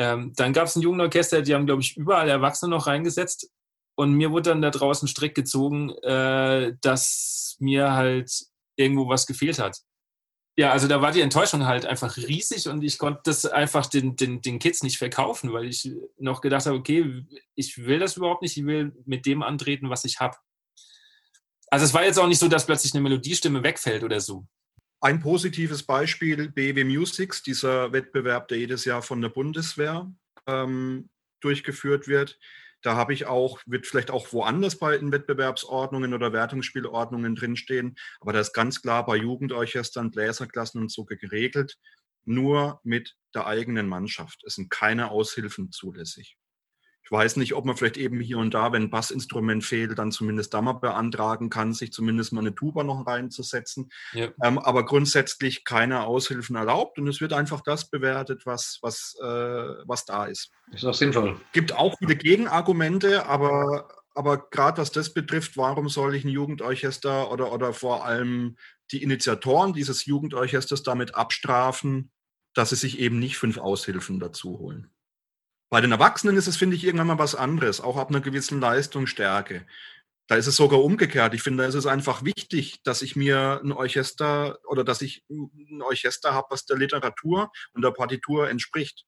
Ähm, dann gab es ein Jugendorchester, die haben, glaube ich, überall Erwachsene noch reingesetzt. Und mir wurde dann da draußen Strick gezogen, äh, dass mir halt irgendwo was gefehlt hat. Ja, also da war die Enttäuschung halt einfach riesig und ich konnte das einfach den, den, den Kids nicht verkaufen, weil ich noch gedacht habe, okay, ich will das überhaupt nicht, ich will mit dem antreten, was ich habe. Also es war jetzt auch nicht so, dass plötzlich eine Melodiestimme wegfällt oder so. Ein positives Beispiel, BW Musics, dieser Wettbewerb, der jedes Jahr von der Bundeswehr ähm, durchgeführt wird. Da habe ich auch, wird vielleicht auch woanders bei den Wettbewerbsordnungen oder Wertungsspielordnungen drinstehen, aber das ist ganz klar bei Jugendorchestern, Bläserklassen und so geregelt, nur mit der eigenen Mannschaft. Es sind keine Aushilfen zulässig. Ich weiß nicht, ob man vielleicht eben hier und da, wenn ein Bassinstrument fehlt, dann zumindest da mal beantragen kann, sich zumindest mal eine Tuba noch reinzusetzen. Ja. Ähm, aber grundsätzlich keine Aushilfen erlaubt und es wird einfach das bewertet, was, was, äh, was da ist. Ist auch sinnvoll. Gibt auch viele Gegenargumente, aber, aber gerade was das betrifft, warum soll ich ein Jugendorchester oder, oder vor allem die Initiatoren dieses Jugendorchesters damit abstrafen, dass sie sich eben nicht fünf Aushilfen dazu holen? Bei den Erwachsenen ist es, finde ich, irgendwann mal was anderes, auch ab einer gewissen Leistungsstärke. Da ist es sogar umgekehrt. Ich finde, es ist einfach wichtig, dass ich mir ein Orchester oder dass ich ein Orchester habe, was der Literatur und der Partitur entspricht.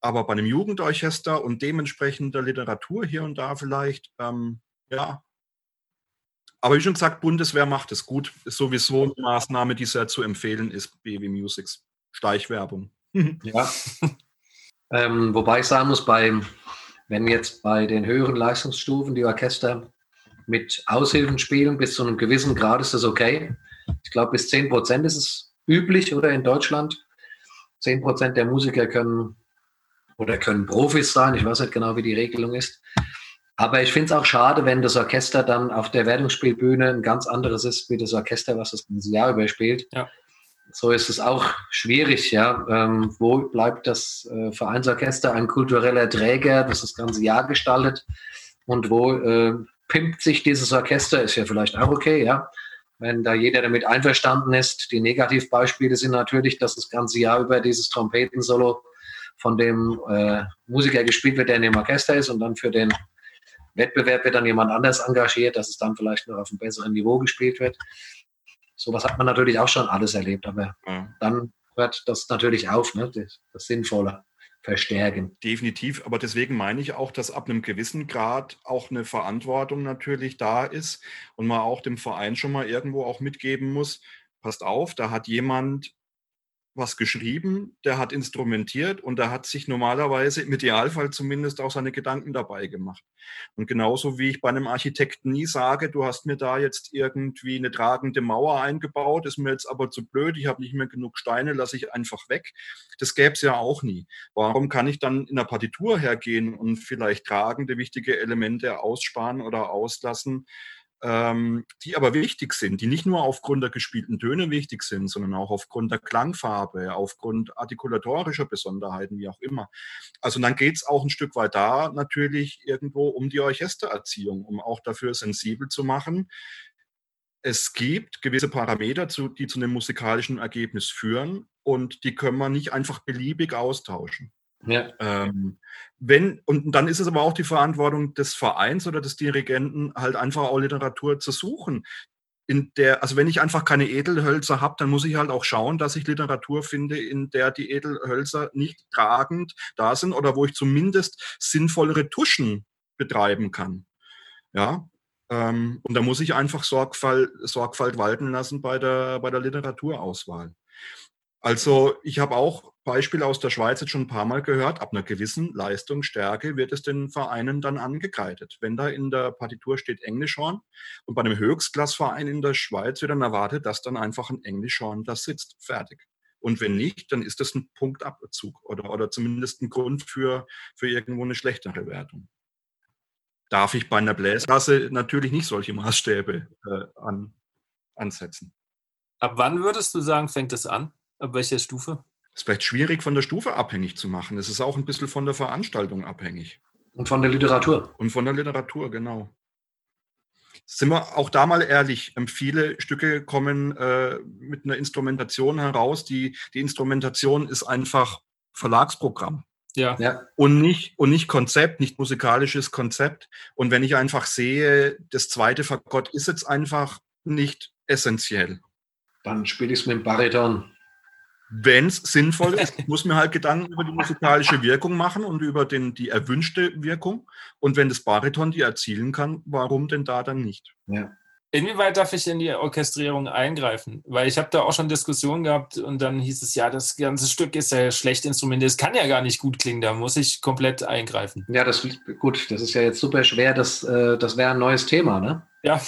Aber bei einem Jugendorchester und dementsprechend der Literatur hier und da vielleicht, ähm, ja. Aber wie schon gesagt, Bundeswehr macht es gut. Ist sowieso eine Maßnahme, die sehr zu empfehlen ist, BW Musics. Steichwerbung. Ja. Ähm, wobei ich sagen muss, bei, wenn jetzt bei den höheren Leistungsstufen die Orchester mit Aushilfen spielen, bis zu einem gewissen Grad ist das okay. Ich glaube, bis 10 Prozent ist es üblich oder in Deutschland. 10 Prozent der Musiker können oder können Profis sein. Ich weiß nicht genau, wie die Regelung ist. Aber ich finde es auch schade, wenn das Orchester dann auf der Wertungsspielbühne ein ganz anderes ist wie das Orchester, was das ganze Jahr überspielt. Ja so ist es auch schwierig, ja. Ähm, wo bleibt das äh, Vereinsorchester ein kultureller Träger, das das ganze Jahr gestaltet? Und wo äh, pimpt sich dieses Orchester? Ist ja vielleicht auch okay, ja. Wenn da jeder damit einverstanden ist. Die Negativbeispiele sind natürlich, dass das ganze Jahr über dieses Trompetensolo von dem äh, Musiker gespielt wird, der in dem Orchester ist und dann für den Wettbewerb wird dann jemand anders engagiert, dass es dann vielleicht noch auf einem besseren Niveau gespielt wird. Sowas hat man natürlich auch schon alles erlebt, aber ja. dann hört das natürlich auf, ne? das, das Sinnvolle verstärken. Definitiv, aber deswegen meine ich auch, dass ab einem gewissen Grad auch eine Verantwortung natürlich da ist und man auch dem Verein schon mal irgendwo auch mitgeben muss, passt auf, da hat jemand was geschrieben, der hat instrumentiert und der hat sich normalerweise im Idealfall zumindest auch seine Gedanken dabei gemacht. Und genauso wie ich bei einem Architekten nie sage, du hast mir da jetzt irgendwie eine tragende Mauer eingebaut, ist mir jetzt aber zu blöd, ich habe nicht mehr genug Steine, lasse ich einfach weg. Das gäbe es ja auch nie. Warum kann ich dann in der Partitur hergehen und vielleicht tragende, wichtige Elemente aussparen oder auslassen? Ähm, die aber wichtig sind, die nicht nur aufgrund der gespielten Töne wichtig sind, sondern auch aufgrund der Klangfarbe, aufgrund artikulatorischer Besonderheiten, wie auch immer. Also dann geht es auch ein Stück weit da natürlich irgendwo um die Orchestererziehung, um auch dafür sensibel zu machen. Es gibt gewisse Parameter, die zu einem musikalischen Ergebnis führen und die können wir nicht einfach beliebig austauschen. Ja. Ähm, wenn, und dann ist es aber auch die Verantwortung des Vereins oder des Dirigenten, halt einfach auch Literatur zu suchen. In der, also wenn ich einfach keine Edelhölzer habe, dann muss ich halt auch schauen, dass ich Literatur finde, in der die Edelhölzer nicht tragend da sind oder wo ich zumindest sinnvollere Tuschen betreiben kann. Ja, ähm, und da muss ich einfach Sorgfalt, Sorgfalt walten lassen bei der, bei der Literaturauswahl. Also ich habe auch Beispiele aus der Schweiz jetzt schon ein paar Mal gehört. Ab einer gewissen Leistungsstärke wird es den Vereinen dann angekreidet. Wenn da in der Partitur steht Englischhorn und bei einem Höchstklassverein in der Schweiz wird dann erwartet, dass dann einfach ein Englischhorn da sitzt. Fertig. Und wenn nicht, dann ist das ein Punktabzug oder, oder zumindest ein Grund für, für irgendwo eine schlechtere Wertung. Darf ich bei einer Bläsrasse natürlich nicht solche Maßstäbe äh, an, ansetzen. Ab wann würdest du sagen, fängt es an? Ab welcher Stufe? Ist vielleicht schwierig von der Stufe abhängig zu machen. Es ist auch ein bisschen von der Veranstaltung abhängig. Und von der Literatur. Und von der Literatur, genau. Sind wir auch da mal ehrlich, ähm, viele Stücke kommen äh, mit einer Instrumentation heraus. Die, die Instrumentation ist einfach Verlagsprogramm. Ja. ja. Und, nicht, und nicht Konzept, nicht musikalisches Konzept. Und wenn ich einfach sehe, das zweite Fagott ist jetzt einfach nicht essentiell. Dann spiele ich es mit dem Bariton wenn es sinnvoll ist. Ich muss mir halt Gedanken über die musikalische Wirkung machen und über den, die erwünschte Wirkung. Und wenn das Bariton die erzielen kann, warum denn da dann nicht? Ja. Inwieweit darf ich in die Orchestrierung eingreifen? Weil ich habe da auch schon Diskussionen gehabt und dann hieß es, ja, das ganze Stück ist ja schlecht instrumentiert, es kann ja gar nicht gut klingen, da muss ich komplett eingreifen. Ja, das gut, das ist ja jetzt super schwer, das, äh, das wäre ein neues Thema, ne? Ja.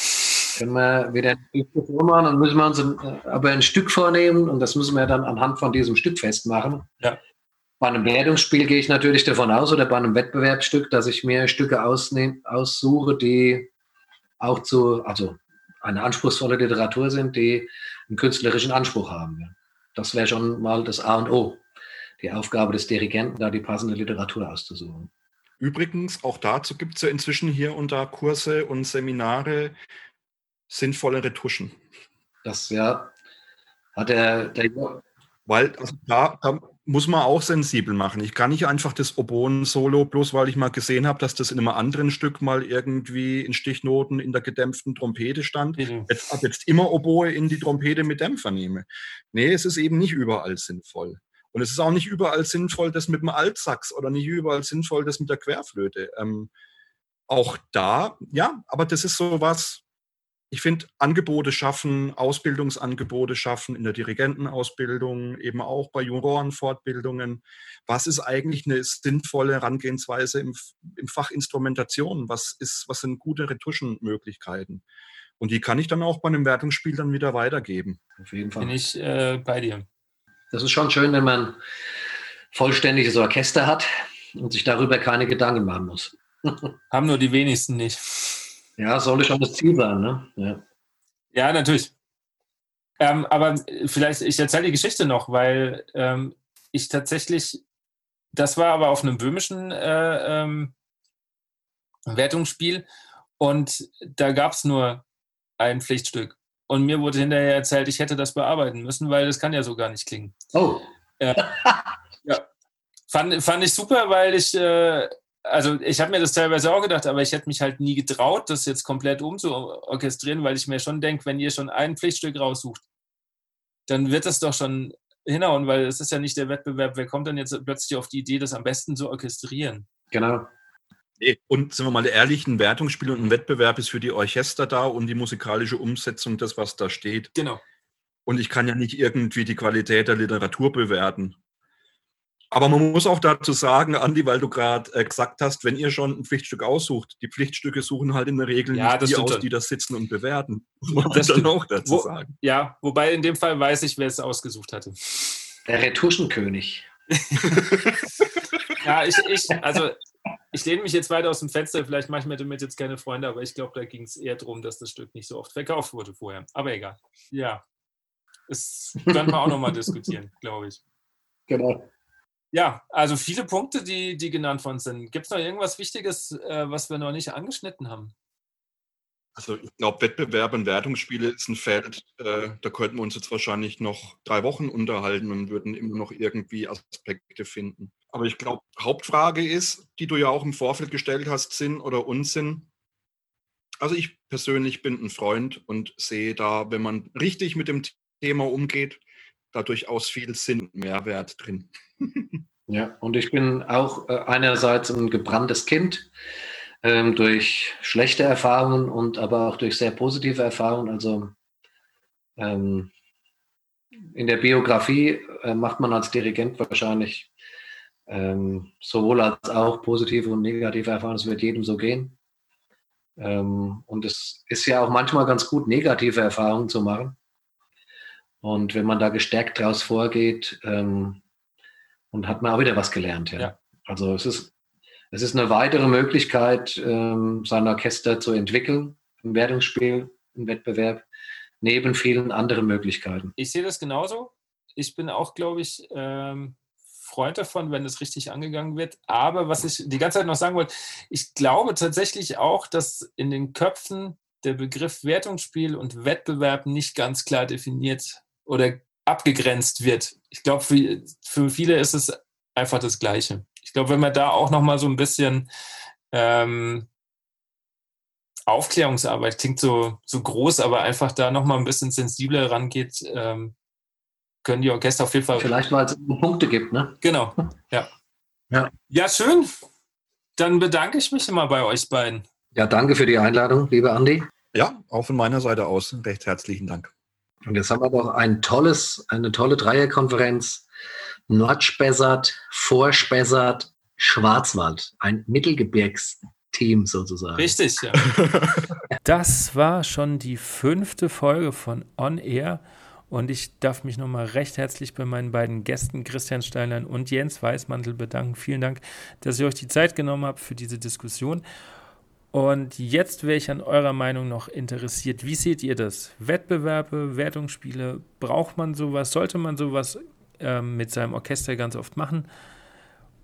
Können wir wieder ein Stück vormachen und müssen wir uns ein, aber ein Stück vornehmen und das müssen wir dann anhand von diesem Stück festmachen. Ja. Bei einem Wertungsspiel gehe ich natürlich davon aus, oder bei einem Wettbewerbsstück, dass ich mir Stücke ausnehm, aussuche, die auch zu, also eine anspruchsvolle Literatur sind, die einen künstlerischen Anspruch haben. Das wäre schon mal das A und O. Die Aufgabe des Dirigenten, da die passende Literatur auszusuchen. Übrigens, auch dazu gibt es ja inzwischen hier und da Kurse und Seminare, sinnvolle Retuschen. Das ja, hat der, der weil also da, da, muss man auch sensibel machen. Ich kann nicht einfach das Oboen-Solo, bloß weil ich mal gesehen habe, dass das in einem anderen Stück mal irgendwie in Stichnoten in der gedämpften Trompete stand, mhm. jetzt, ab jetzt immer Oboe in die Trompete mit Dämpfer nehme. Nee, es ist eben nicht überall sinnvoll. Und es ist auch nicht überall sinnvoll, das mit dem Altsax oder nicht überall sinnvoll, das mit der Querflöte. Ähm, auch da, ja, aber das ist so was, ich finde, Angebote schaffen, Ausbildungsangebote schaffen in der Dirigentenausbildung, eben auch bei Jurorenfortbildungen. Was ist eigentlich eine sinnvolle Herangehensweise im, im Fach Instrumentation? Was, ist, was sind gute Retuschenmöglichkeiten? Und die kann ich dann auch bei einem Wertungsspiel dann wieder weitergeben. Auf jeden Fall. Bin ich äh, bei dir. Das ist schon schön, wenn man vollständiges Orchester hat und sich darüber keine Gedanken machen muss. Haben nur die wenigsten nicht. Ja, soll schon das Ziel sein, ne? Ja, ja natürlich. Ähm, aber vielleicht, ich erzähle die Geschichte noch, weil ähm, ich tatsächlich, das war aber auf einem böhmischen äh, ähm, Wertungsspiel und da gab es nur ein Pflichtstück. Und mir wurde hinterher erzählt, ich hätte das bearbeiten müssen, weil das kann ja so gar nicht klingen. Oh. Äh, ja. Fand, fand ich super, weil ich äh, also ich habe mir das teilweise auch gedacht, aber ich hätte mich halt nie getraut, das jetzt komplett umzuorchestrieren, weil ich mir schon denke, wenn ihr schon ein Pflichtstück raussucht, dann wird das doch schon hinhauen, weil es ist ja nicht der Wettbewerb. Wer kommt dann jetzt plötzlich auf die Idee, das am besten zu orchestrieren? Genau. Und sind wir mal ehrlich, ein Wertungsspiel und ein Wettbewerb ist für die Orchester da und die musikalische Umsetzung, das, was da steht. Genau. Und ich kann ja nicht irgendwie die Qualität der Literatur bewerten. Aber man muss auch dazu sagen, Andi, weil du gerade äh, gesagt hast, wenn ihr schon ein Pflichtstück aussucht, die Pflichtstücke suchen halt in der Regel ja, nicht die aus, die da sitzen und bewerten. Muss man das dann auch dazu Wo, sagen. Ja, wobei in dem Fall weiß ich, wer es ausgesucht hatte. Der Retuschenkönig. ja, ich, ich, also ich lehne mich jetzt weiter aus dem Fenster, vielleicht mache ich mir damit jetzt keine Freunde, aber ich glaube, da ging es eher darum, dass das Stück nicht so oft verkauft wurde vorher. Aber egal. Ja. Das können wir auch nochmal diskutieren, glaube ich. Genau. Ja, also viele Punkte, die, die genannt worden sind. Gibt es noch irgendwas Wichtiges, äh, was wir noch nicht angeschnitten haben? Also ich glaube, Wettbewerbe und Wertungsspiele ist ein Feld, äh, da könnten wir uns jetzt wahrscheinlich noch drei Wochen unterhalten und würden immer noch irgendwie Aspekte finden. Aber ich glaube, Hauptfrage ist, die du ja auch im Vorfeld gestellt hast, Sinn oder Unsinn. Also ich persönlich bin ein Freund und sehe da, wenn man richtig mit dem Thema umgeht, da durchaus viel Sinn und Mehrwert drin. ja, und ich bin auch äh, einerseits ein gebranntes Kind ähm, durch schlechte Erfahrungen und aber auch durch sehr positive Erfahrungen. Also ähm, in der Biografie äh, macht man als Dirigent wahrscheinlich ähm, sowohl als auch positive und negative Erfahrungen. Es wird jedem so gehen. Ähm, und es ist ja auch manchmal ganz gut, negative Erfahrungen zu machen. Und wenn man da gestärkt daraus vorgeht, ähm, und hat man auch wieder was gelernt. Ja. ja. Also es ist, es ist eine weitere Möglichkeit, ähm, sein Orchester zu entwickeln, im Wertungsspiel, im Wettbewerb, neben vielen anderen Möglichkeiten. Ich sehe das genauso. Ich bin auch, glaube ich, ähm, Freund davon, wenn es richtig angegangen wird. Aber was ich die ganze Zeit noch sagen wollte, ich glaube tatsächlich auch, dass in den Köpfen der Begriff Wertungsspiel und Wettbewerb nicht ganz klar definiert oder abgegrenzt wird. Ich glaube, für, für viele ist es einfach das Gleiche. Ich glaube, wenn man da auch noch mal so ein bisschen ähm, Aufklärungsarbeit klingt so, so groß, aber einfach da noch mal ein bisschen sensibler rangeht, ähm, können die Orchester auf jeden Fall. Vielleicht, weil es Punkte gibt, ne? Genau, ja. ja. Ja, schön. Dann bedanke ich mich immer bei euch beiden. Ja, danke für die Einladung, lieber Andi. Ja, auch von meiner Seite aus recht herzlichen Dank. Und jetzt haben wir doch ein tolles, eine tolle Dreierkonferenz. Nordspessart, Vorspessart, Schwarzwald. Ein Mittelgebirgsteam sozusagen. Richtig, ja. das war schon die fünfte Folge von On Air. Und ich darf mich nochmal recht herzlich bei meinen beiden Gästen Christian Steinlein und Jens Weißmantel bedanken. Vielen Dank, dass ihr euch die Zeit genommen habt für diese Diskussion. Und jetzt wäre ich an eurer Meinung noch interessiert. Wie seht ihr das? Wettbewerbe, Wertungsspiele, braucht man sowas? Sollte man sowas äh, mit seinem Orchester ganz oft machen?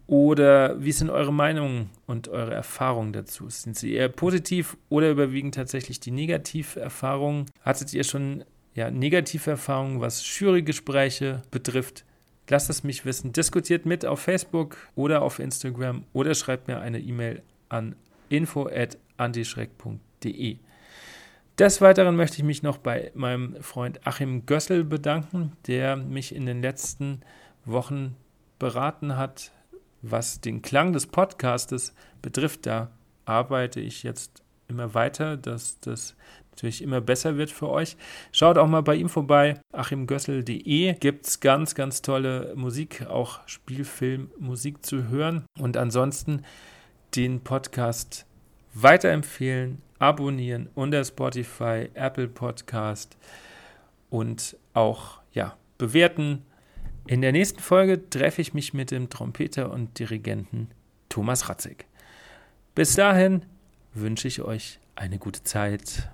Oder wie sind eure Meinungen und eure Erfahrungen dazu? Sind sie eher positiv oder überwiegen tatsächlich die Negativerfahrungen? Hattet ihr schon ja, negative Erfahrungen, was Jurygespräche betrifft? Lasst es mich wissen. Diskutiert mit auf Facebook oder auf Instagram oder schreibt mir eine E-Mail an info.antischreck.de. Des Weiteren möchte ich mich noch bei meinem Freund Achim Gössel bedanken, der mich in den letzten Wochen beraten hat, was den Klang des Podcastes betrifft. Da arbeite ich jetzt immer weiter, dass das natürlich immer besser wird für euch. Schaut auch mal bei ihm vorbei, achimgössel.de gibt es ganz, ganz tolle Musik, auch Spielfilmmusik zu hören. Und ansonsten den Podcast weiterempfehlen, abonnieren unter Spotify, Apple Podcast und auch ja, bewerten. In der nächsten Folge treffe ich mich mit dem Trompeter und Dirigenten Thomas Ratzig. Bis dahin wünsche ich euch eine gute Zeit.